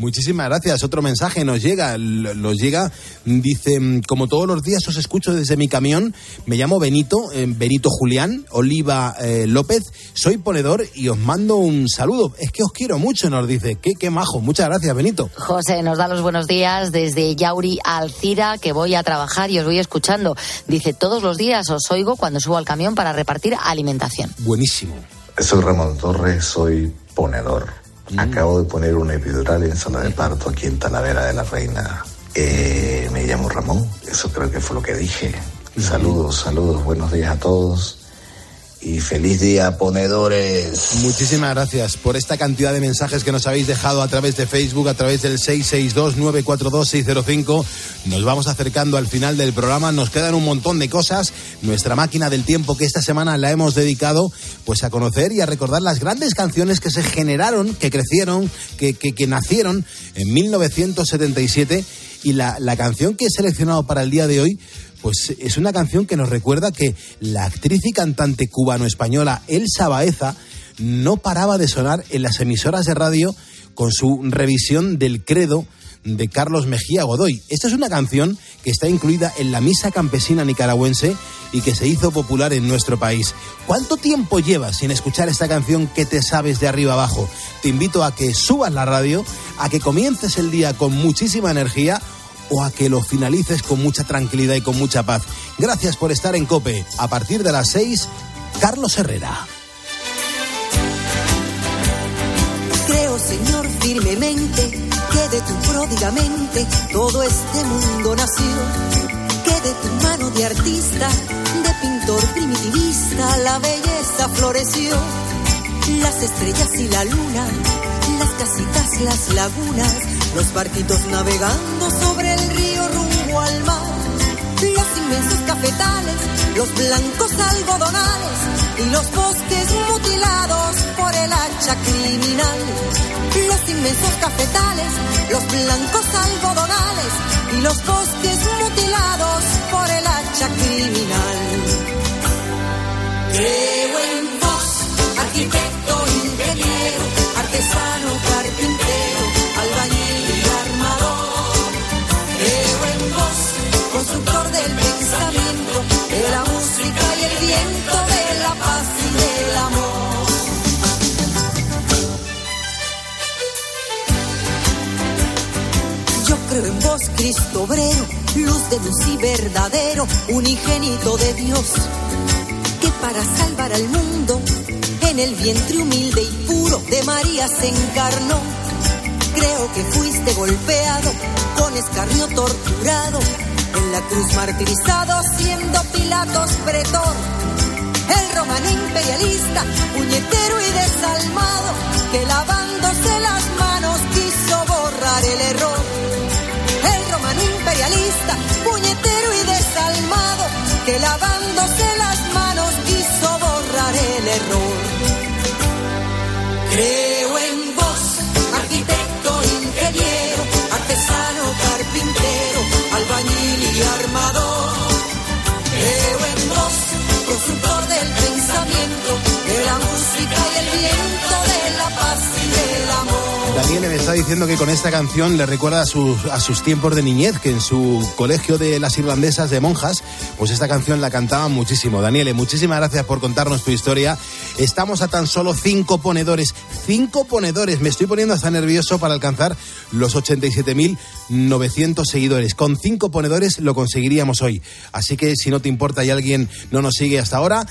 Muchísimas gracias. Otro mensaje nos llega, nos llega, dice, mm, como todos los días os escucho desde mi camión, me llamo Benito, eh, Benito Julián, Oliva eh, López, soy ponedor y os mando un saludo. Es que os quiero mucho, nos dice. Qué, qué majo. Muchas gracias, Benito. José nos da los buenos días desde Yauri Alcira, que voy a trabajar y os voy escuchando. Dice, todos los días os oigo cuando subo al camión para repartir alimentación. Buenísimo. Soy Ramón Torres, soy ponedor. Acabo de poner una epidural en zona de parto aquí en Talavera de la Reina. Eh, me llamo Ramón, eso creo que fue lo que dije. Saludos, saludos, buenos días a todos. Y feliz día, ponedores. Muchísimas gracias por esta cantidad de mensajes que nos habéis dejado a través de Facebook, a través del 662-942-605. Nos vamos acercando al final del programa, nos quedan un montón de cosas. Nuestra máquina del tiempo que esta semana la hemos dedicado pues a conocer y a recordar las grandes canciones que se generaron, que crecieron, que, que, que nacieron en 1977 y la, la canción que he seleccionado para el día de hoy pues es una canción que nos recuerda que la actriz y cantante cubano-española Elsa Baeza no paraba de sonar en las emisoras de radio con su revisión del credo de Carlos Mejía Godoy. Esta es una canción que está incluida en la Misa Campesina Nicaragüense y que se hizo popular en nuestro país. ¿Cuánto tiempo llevas sin escuchar esta canción que te sabes de arriba abajo? Te invito a que subas la radio, a que comiences el día con muchísima energía o a que lo finalices con mucha tranquilidad y con mucha paz. Gracias por estar en Cope. A partir de las 6, Carlos Herrera. Creo, Señor, firmemente que de tu pródigamente todo este mundo nació. Que de tu mano de artista, de pintor primitivista, la belleza floreció. Las estrellas y la luna, las casitas, las lagunas, los barquitos navegando sobre el río rumbo al mar. Los inmensos cafetales, los blancos algodonales y los bosques mutilados por el hacha criminal. Los inmensos cafetales, los blancos algodonales y los bosques mutilados por el hacha criminal. Obrero, luz de luz y verdadero, unigénito de Dios, que para salvar al mundo, en el vientre humilde y puro de María se encarnó. Creo que fuiste golpeado, con escarnio torturado, en la cruz martirizado, siendo Pilatos pretor. El romano imperialista, puñetero y desalmado, que lavándose las manos quiso borrar el error. Imperialista, puñetero y desalmado, que lavándose las manos quiso borrar el error. Creo en vos, arquitecto, ingeniero, artesano, carpintero, albañil y armador. Creo en vos, constructor del pensamiento, de la música y el viento, Daniel me está diciendo que con esta canción le recuerda a sus, a sus tiempos de niñez, que en su colegio de las irlandesas de monjas, pues esta canción la cantaban muchísimo. Daniele, muchísimas gracias por contarnos tu historia. Estamos a tan solo cinco ponedores, cinco ponedores. Me estoy poniendo hasta nervioso para alcanzar los 87.900 seguidores. Con cinco ponedores lo conseguiríamos hoy. Así que si no te importa y alguien no nos sigue hasta ahora,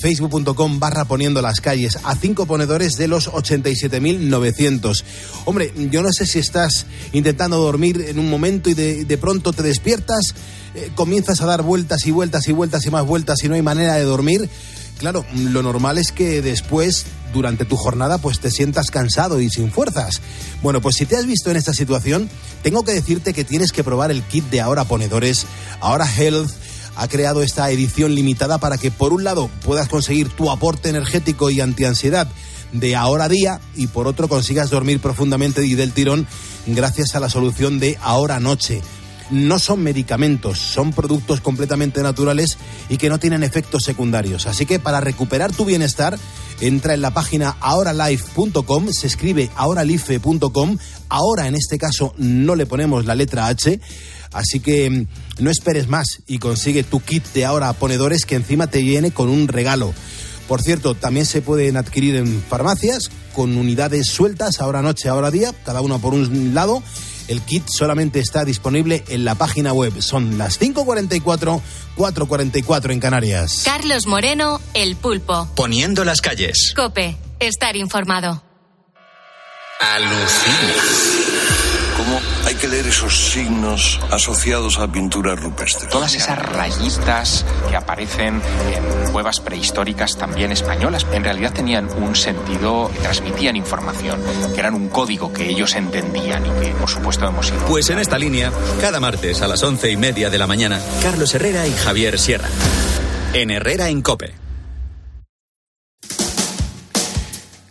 facebook.com barra poniendo las calles a cinco ponedores de los 87.900. Hombre, yo no sé si estás intentando dormir en un momento y de, de pronto te despiertas, eh, comienzas a dar vueltas y vueltas y vueltas y más vueltas y no hay manera de dormir. Claro, lo normal es que después, durante tu jornada, pues te sientas cansado y sin fuerzas. Bueno, pues si te has visto en esta situación, tengo que decirte que tienes que probar el kit de Ahora Ponedores, Ahora Health, ha creado esta edición limitada para que por un lado puedas conseguir tu aporte energético y antiansiedad de ahora día y por otro consigas dormir profundamente y del tirón gracias a la solución de ahora noche. no son medicamentos, son productos completamente naturales y que no tienen efectos secundarios. Así que para recuperar tu bienestar, entra en la página ahoralife.com, se escribe ahoralife.com, ahora en este caso no le ponemos la letra H, así que mm, no esperes más y consigue tu kit de ahora ponedores que encima te viene con un regalo. Por cierto, también se pueden adquirir en farmacias con unidades sueltas, ahora noche, ahora día, cada una por un lado. El kit solamente está disponible en la página web. Son las 5.44, 4.44 en Canarias. Carlos Moreno, El Pulpo. Poniendo las calles. Cope, estar informado. Alucina. ¿Cómo hay que leer esos signos asociados a pintura rupestre? Todas esas rayitas que aparecen en cuevas prehistóricas también españolas, en realidad tenían un sentido, transmitían información, que eran un código que ellos entendían y que por supuesto hemos ido. Pues en esta línea, cada martes a las once y media de la mañana, Carlos Herrera y Javier Sierra. En Herrera en Cope.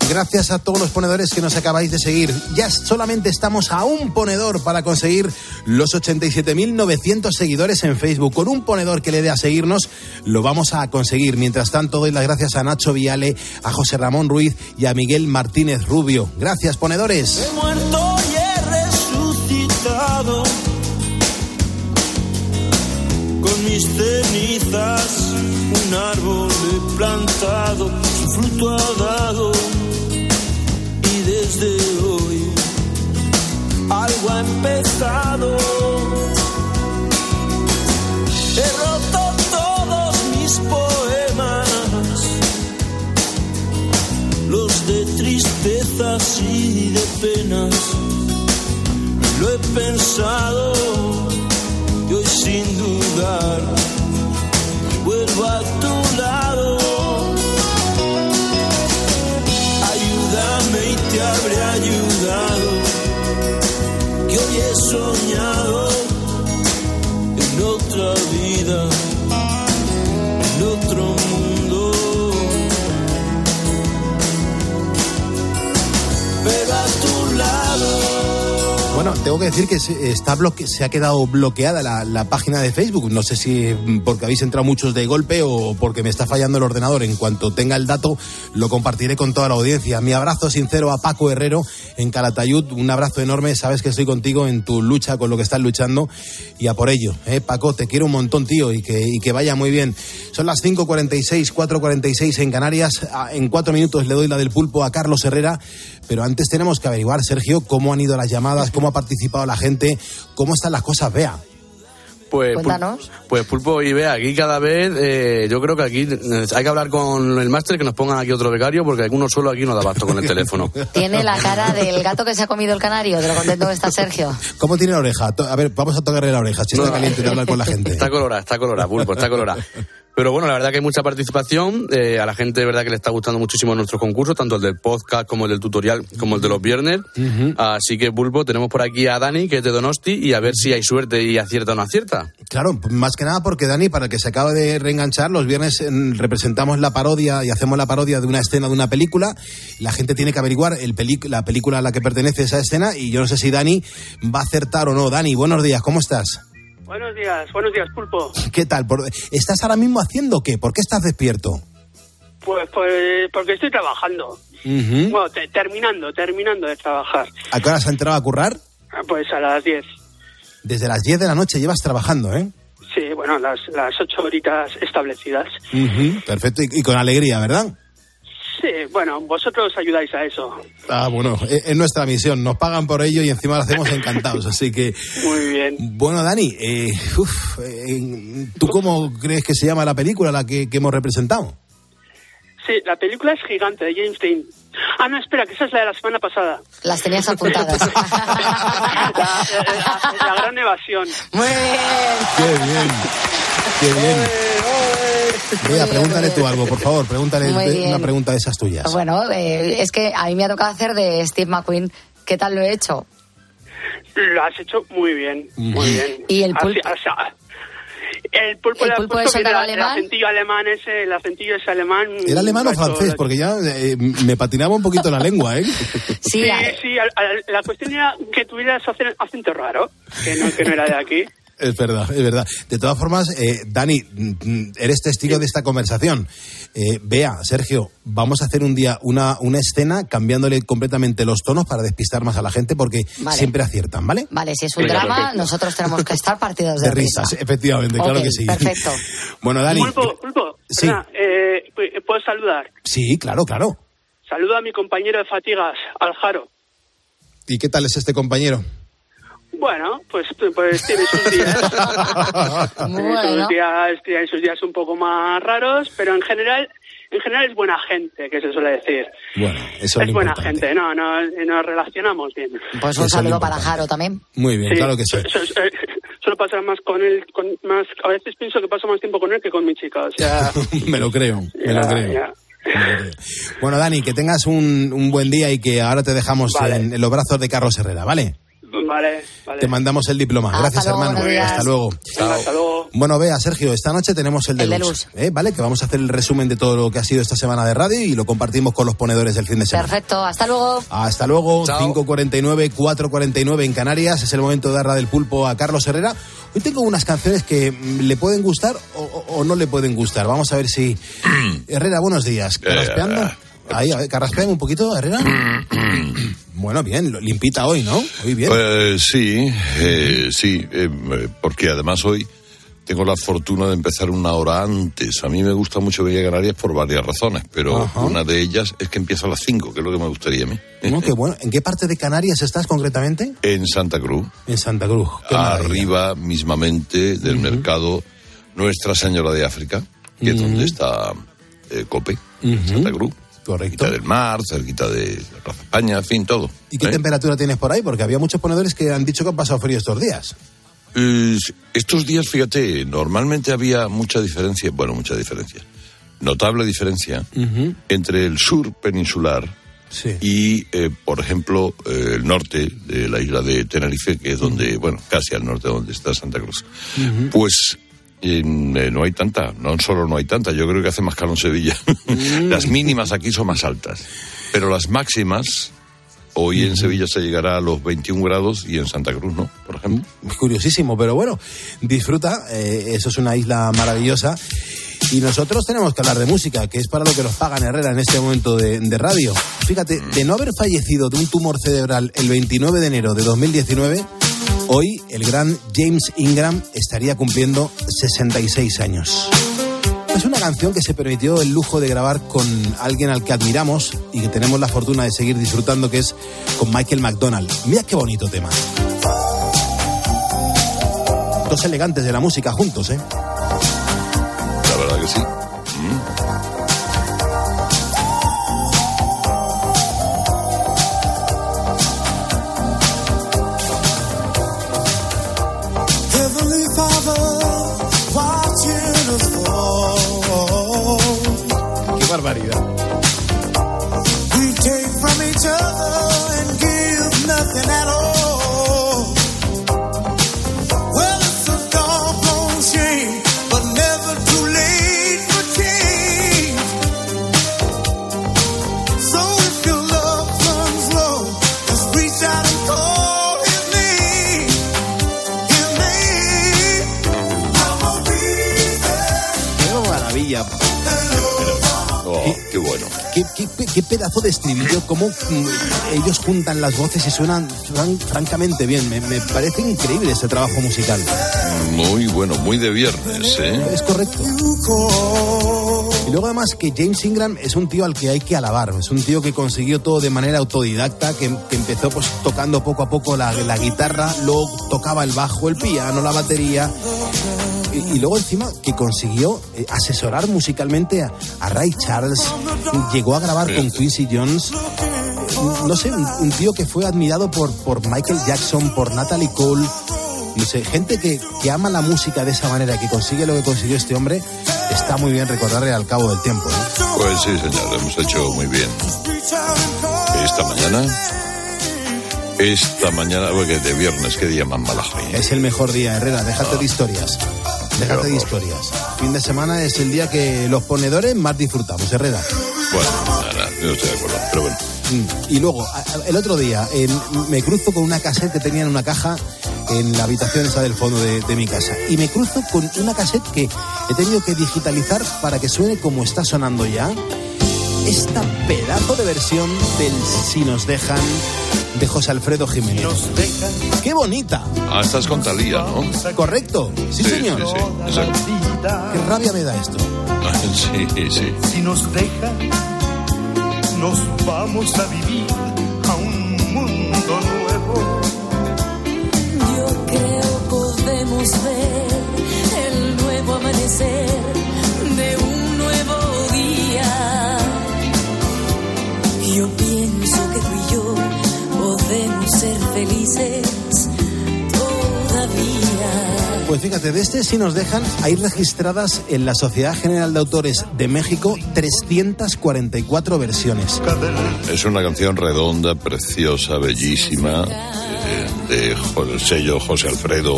Gracias a todos los ponedores que nos acabáis de seguir. Ya solamente estamos a un ponedor para conseguir los 87.900 seguidores en Facebook. Con un ponedor que le dé a seguirnos, lo vamos a conseguir. Mientras tanto, doy las gracias a Nacho Viale, a José Ramón Ruiz y a Miguel Martínez Rubio. Gracias, ponedores. He muerto y he resucitado con mis cenizas. Un árbol he plantado, su fruto ha dado. Desde hoy algo ha empezado. He roto todos mis poemas, los de tristezas y de penas. Lo he pensado y hoy sin dudar vuelvo a tu lado. He soñado en otra vida, tengo que decir que se, está bloque- se ha quedado bloqueada la, la página de Facebook. No sé si mm, porque habéis entrado muchos de golpe o porque me está fallando el ordenador. En cuanto tenga el dato, lo compartiré con toda la audiencia. Mi abrazo sincero a Paco Herrero en Calatayud. Un abrazo enorme. Sabes que estoy contigo en tu lucha con lo que estás luchando y a por ello. ¿eh? Paco, te quiero un montón, tío, y que, y que vaya muy bien. Son las 5.46, 4.46 en Canarias. Ah, En cuatro minutos le doy la del pulpo a Carlos Herrera. Pero antes tenemos que averiguar, Sergio, cómo han ido las llamadas, cómo ha participado la gente, cómo están las cosas, vea. Pues, Cuéntanos. pues Pulpo y Bea, aquí cada vez, eh, yo creo que aquí eh, hay que hablar con el máster que nos pongan aquí otro becario porque algunos solo aquí no da basto con el teléfono. Tiene la cara del gato que se ha comido el canario, de lo contento que está Sergio. ¿Cómo tiene la oreja? A ver, vamos a tocarle la oreja, si está No. caliente de hablar con la gente. Está colorada, está colorada, Pulpo, está colorada. Pero bueno, la verdad que hay mucha participación. eh, a la gente, de verdad, que le está gustando muchísimo nuestros concursos, tanto el del podcast como el del tutorial, como el de los viernes. Así que, Pulpo, tenemos por aquí a Dani, que es de Donosti, y a ver si hay suerte y acierta o no acierta. Claro, más que nada porque Dani, para el que se acaba de reenganchar, los viernes mm, representamos la parodia y hacemos la parodia de una escena de una película. La gente tiene que averiguar el la película a la que pertenece esa escena y yo no sé si Dani va a acertar o no. Dani, buenos días, ¿cómo estás? Buenos días, buenos días, Pulpo. ¿Qué tal? ¿Estás ahora mismo haciendo qué? ¿Por qué estás despierto? Pues, pues porque estoy trabajando. Bueno, te- terminando, terminando de trabajar. ¿A qué hora has entrado a currar? Ah, Pues a las 10. Desde las 10 de la noche llevas trabajando, ¿eh? Sí, bueno, las, las ocho horitas establecidas. Perfecto, y, y con alegría, ¿verdad? Sí, bueno, vosotros ayudáis a eso. Ah, bueno, es, es nuestra misión. Nos pagan por ello y encima lo hacemos encantados. Así que, Muy bien. bueno, Dani, eh, uf, eh, ¿tú cómo crees que se llama la película la que, que hemos representado? Sí, la película es gigante de James Dean. Ah, no, espera, que esa es la de la semana pasada. Las tenías apuntadas. La, la- la gran evasión. Muy bien. Qué bien, qué bien. Vea, pregúntale tú algo, por favor. Pregúntale una pregunta de esas tuyas. Bueno, eh, es que a mí me ha tocado hacer de Steve McQueen. ¿Qué tal lo he hecho? Lo has hecho muy bien, muy bien. Y el Así- pulpo- o sea, el pulpo, ¿El pulpo que era el- el alemán? acentillo alemán ese, el acentillo ese alemán. ¿Era alemán o francés? Porque ya eh, me patinaba un poquito la lengua, ¿eh? Sí, sí, la cuestión era que tuvieras acen- acento raro, que no, que no era de aquí. Es verdad, es verdad. De todas formas, eh, Dani, mm, eres testigo de esta conversación. Eh, Vea, Sergio, vamos a hacer un día una, una escena cambiándole completamente los tonos para despistar más a la gente porque Vale. siempre aciertan, ¿vale? Vale, si es un drama, nosotros tenemos que estar partidos de, De risas, efectivamente, claro que sí. Perfecto. Bueno, Dani. Pulpo, Pulpo, Sí. perdona, eh, pu- ¿puedo saludar? Sí, claro, claro. Saludo a mi compañero de fatigas, Aljaro. ¿Y qué tal es este compañero? Bueno, pues, pues tiene sus días. Tiene Bueno. sus días, tiene sus días un poco más raros, pero en general, en general es buena gente, que se suele decir. Bueno, eso es es buena importante. gente, no, no, nos relacionamos bien. Pues un saludo para. Jaro también. Muy bien, claro que sí. Eh, Suelo pasar más con él, con más, a veces pienso que paso más tiempo con él que con mi chica, o sea... me lo creo, me lo creo. ya. Bueno, Dani, que tengas un, un buen día y que ahora te dejamos Vale. en, en los brazos de Carlos Herrera, ¿vale? Vale, vale. Te mandamos el diploma. Hasta Gracias, luego, hermano. Hasta luego. Venga, hasta luego. Bueno, vea, Sergio, esta noche tenemos el El deluxe, deluxe. ¿eh? ¿vale? Que vamos a hacer el resumen de todo lo que ha sido esta semana de radio y lo compartimos con los ponedores del fin de semana. Perfecto, hasta luego. Hasta luego, Chao. 5.49, 4.49 en Canarias. Es el momento de darla del pulpo a Carlos Herrera. Hoy tengo unas canciones que mm, le pueden gustar o, o- o no le pueden gustar. Vamos a ver si... Herrera, buenos días. ¿Carraspeando? Ahí, a ver, ¿carraspean un poquito, Herrera? bueno, bien, limpita hoy, ¿no? Hoy bien. Pues sí, eh, sí, eh, porque además hoy tengo la fortuna de empezar una hora antes. A mí me gusta mucho venir a Canarias por varias razones, pero Ajá. una de ellas es que empieza a las 5, que es lo que me gustaría a mí. No, qué bueno. ¿En qué parte de Canarias estás concretamente? En Santa Cruz, En Santa Cruz. Qué maravilla. arriba mismamente del mercado Nuestra Señora de África, que es donde está eh, Cope, en Santa Cruz. Correcto. Cerquita del mar, cerquita de la Plaza España, en fin, todo. ¿Y qué ¿eh? temperatura tienes por ahí? Porque había muchos ponedores que han dicho que han pasado frío estos días. Eh, estos días, fíjate, normalmente había mucha diferencia, bueno, mucha diferencia, notable diferencia entre el sur peninsular Sí. y, eh, por ejemplo, eh, el norte de la isla de Tenerife, que es donde, bueno, casi al norte donde está Santa Cruz. Pues en, eh, no hay tanta, no solo no hay tanta, yo creo que hace más calor en Sevilla. las mínimas aquí son más altas, pero las máximas, hoy en Sevilla se llegará a los 21 grados y en Santa Cruz no, por ejemplo. Curiosísimo, pero bueno, disfruta. eh, eso es una isla maravillosa. Y nosotros tenemos que hablar de música, que es para lo que nos pagan Herrera en este momento de, de radio. Fíjate, de no haber fallecido de un tumor cerebral el 29 de enero de 2019, hoy el gran James Ingram estaría cumpliendo 66 años. Es una canción que se permitió el lujo de grabar con alguien al que admiramos y que tenemos la fortuna de seguir disfrutando, que es con Michael McDonald. Mira qué bonito tema. Dos elegantes de la música juntos, ¿eh? La verdad que sí. Barbaridad. We take from each other and give nothing at all. Oh, qué bueno. Qué, qué- qué pedazo de estribillo, cómo mm, ellos juntan las voces y suenan, suenan francamente bien. Me, me parece increíble ese trabajo musical. Muy bueno, muy de viernes, ¿eh? Es correcto. Y luego además que James Ingram es un tío al que hay que alabar. Es un tío que consiguió todo de manera autodidacta, que, que empezó pues tocando poco a poco la, la guitarra, luego tocaba el bajo, el piano, la batería. Y, y luego encima que consiguió eh, asesorar musicalmente a, a Ray Charles, llegó a grabar con Quincy Jones. No sé, un, un tío que fue admirado por, por Michael Jackson, por Natalie Cole. No sé, gente que, que ama la música de esa manera, que consigue lo que consiguió este hombre, está muy bien recordarle al cabo del tiempo. ¿eh? Pues sí, señor, hemos hecho muy bien. Esta mañana, esta mañana, porque de viernes, qué día más malajo. ¿eh? Es el mejor día, Herrera, déjate de historias. Déjate de historias. Fin de semana es el día que los ponedores más disfrutamos, Herrera. Bueno, nada, yo no estoy de acuerdo, pero bueno. Mm. Y luego, el otro día, en- me cruzo con una cassette que tenía en una caja en la habitación esa del fondo de, de mi casa. Y me cruzo con una cassette que he tenido que digitalizar para que suene como está sonando ya. Esta pedazo de versión del Si nos dejan de José Alfredo Jiménez. ¡Qué bonita! Ah, estás con Talía, ¿no? Correcto, sí, señor. Sí, sí, exacto. Qué rabia me da esto. Sí, sí. Si nos deja, nos vamos a vivir a un mundo nuevo. Yo creo podemos ver el nuevo amanecer de un nuevo día. Yo pienso que tú y yo podemos ser felices todavía. Pues fíjate, de este si nos dejan, hay registradas en la Sociedad General de Autores de México 344 versiones. Es una canción redonda, preciosa, bellísima, eh, de jo- el sello José Alfredo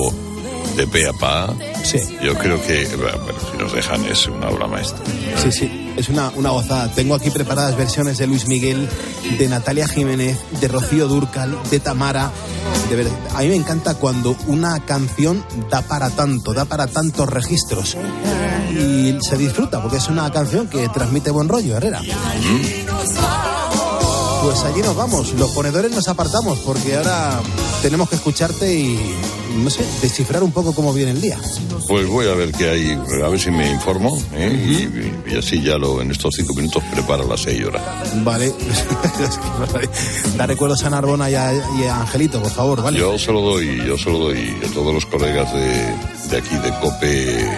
de pe a pa. Sí. Yo creo que, bueno, si nos dejan, es una obra maestra. Sí, sí, es una, una gozada. Tengo aquí preparadas versiones de Luis Miguel, de Natalia Jiménez, de Rocío Durcal, de Tamara. De verdad, a mí me encanta cuando una canción da para tanto, da para tantos registros. Y se disfruta, porque es una canción que transmite buen rollo, Herrera. Pues allí nos vamos, los ponedores nos apartamos, porque ahora tenemos que escucharte y, no sé, descifrar un poco cómo viene el día. Pues voy a ver qué hay, a ver si me informo, ¿eh? y, y así ya lo, en estos cinco minutos preparo las seis horas. Vale. da recuerdos a Narbona y a, y a Angelito, por favor, ¿vale? Yo se lo doy, yo se lo doy a todos los colegas de, de aquí, de COPE,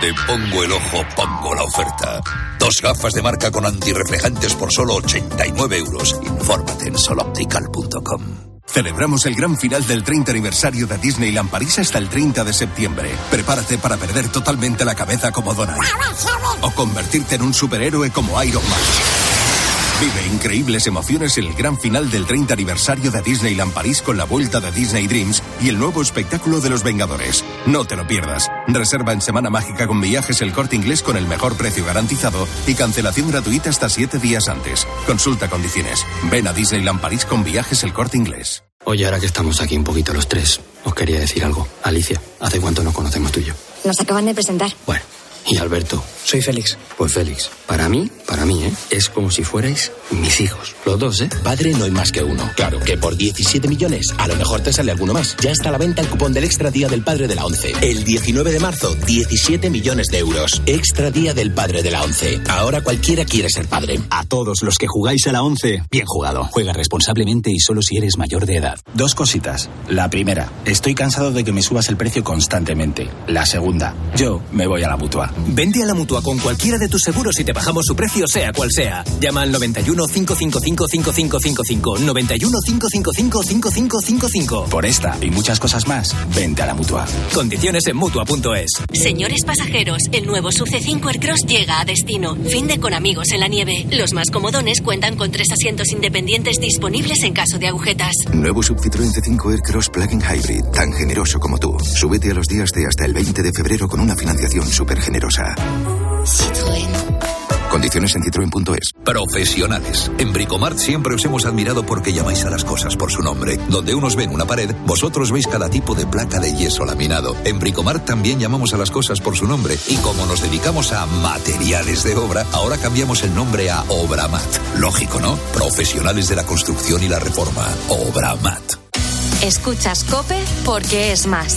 Donde pongo el ojo, pongo la oferta. Dos gafas de marca con antirreflejantes por solo 89 euros. Infórmate en soloptical.com. Celebramos el gran final del 30 aniversario de Disneyland París hasta el 30 de septiembre. Prepárate para perder totalmente la cabeza como Donald. O convertirte en un superhéroe como Iron Man. Vive increíbles emociones en el gran final del 30 aniversario de Disneyland París con la vuelta de Disney Dreams y el nuevo espectáculo de los Vengadores. No te lo pierdas. Reserva en Semana Mágica con viajes el corte inglés con el mejor precio garantizado y cancelación gratuita hasta siete días antes. Consulta condiciones. Ven a Disneyland París con viajes el corte inglés. Oye, ahora que estamos aquí un poquito los tres, os quería decir algo. Alicia, ¿hace cuánto nos conocemos tú y yo? Nos acaban de presentar. Bueno, y Alberto. Soy Félix. Pues Félix, para mí, para mí, ¿eh? Es como si fuerais mis hijos. Los dos, ¿eh? Padre no hay más que uno. Claro que por 17 millones a lo mejor te sale alguno más. Ya está a la venta el cupón del Extra Día del Padre de la ONCE. El 19 de marzo, 17 millones de euros. Extra Día del Padre de la ONCE. Ahora cualquiera quiere ser padre. A todos los que jugáis a la 11, bien jugado. Juega responsablemente y solo si eres mayor de edad. Dos cositas. La primera, estoy cansado de que me subas el precio constantemente. La segunda, yo me voy a la mutua. Vente a la mutua con cualquiera de tus seguros y te bajamos su precio, sea cual sea. Llama al 91 555 5555. 91 555 5555. Por esta y muchas cosas más, vente a la mutua. Condiciones en mutua.es. Señores pasajeros, el nuevo Sub C5 Aircross llega a destino. Fin de con amigos en la nieve. Los más comodones cuentan con tres asientos independientes disponibles en caso de agujetas. Nuevo Sub Citroën C5 Aircross Plug-in Hybrid, tan generoso como tú. Súbete a los días de hasta el 20 de febrero con una financiación súper generosa. Condiciones en citroen.es. Profesionales. En Bricomart siempre os hemos admirado porque llamáis a las cosas por su nombre. Donde unos ven una pared, vosotros veis cada tipo de placa de yeso laminado. En Bricomart también llamamos a las cosas por su nombre. Y como nos dedicamos a materiales de obra, ahora cambiamos el nombre a Obramat. Lógico, ¿no? Profesionales de la construcción y la reforma. Obramat. Escuchas Cope porque es más.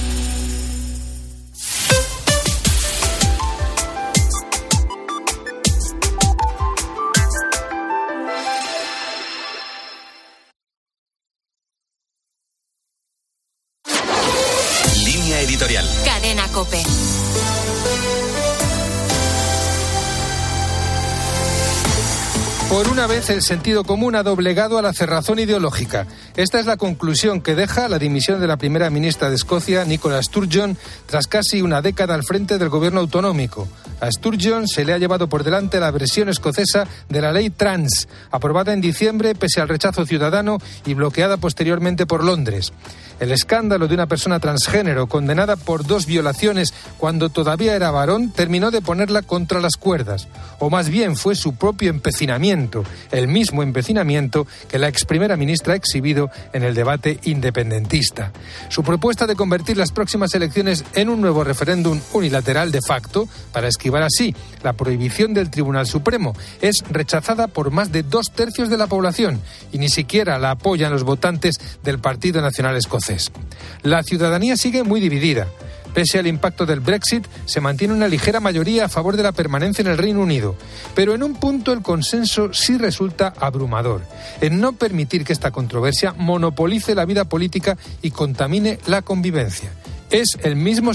El sentido común ha doblegado a la cerrazón ideológica. Esta es la conclusión que deja la dimisión de la primera ministra de Escocia, Nicola Sturgeon, tras casi una década al frente del gobierno autonómico. A Sturgeon se le ha llevado por delante la versión escocesa de la ley trans, aprobada en diciembre pese al rechazo ciudadano y bloqueada posteriormente por Londres. El escándalo de una persona transgénero condenada por dos violaciones cuando todavía era varón terminó de ponerla contra las cuerdas, o más bien fue su propio empecinamiento, el mismo empecinamiento que la ex primera ministra ha exhibido en el debate independentista. Su propuesta de convertir las próximas elecciones en un nuevo referéndum unilateral de facto, para esquivar así la prohibición del Tribunal Supremo, es rechazada por más de dos tercios de la población y ni siquiera la apoyan los votantes del Partido Nacional Escocés. La ciudadanía sigue muy dividida. Pese al impacto del Brexit, se mantiene una ligera mayoría a favor de la permanencia en el Reino Unido. Pero en un punto el consenso sí resulta abrumador, en no permitir que esta controversia monopolice la vida política y contamine la convivencia. Es el mismo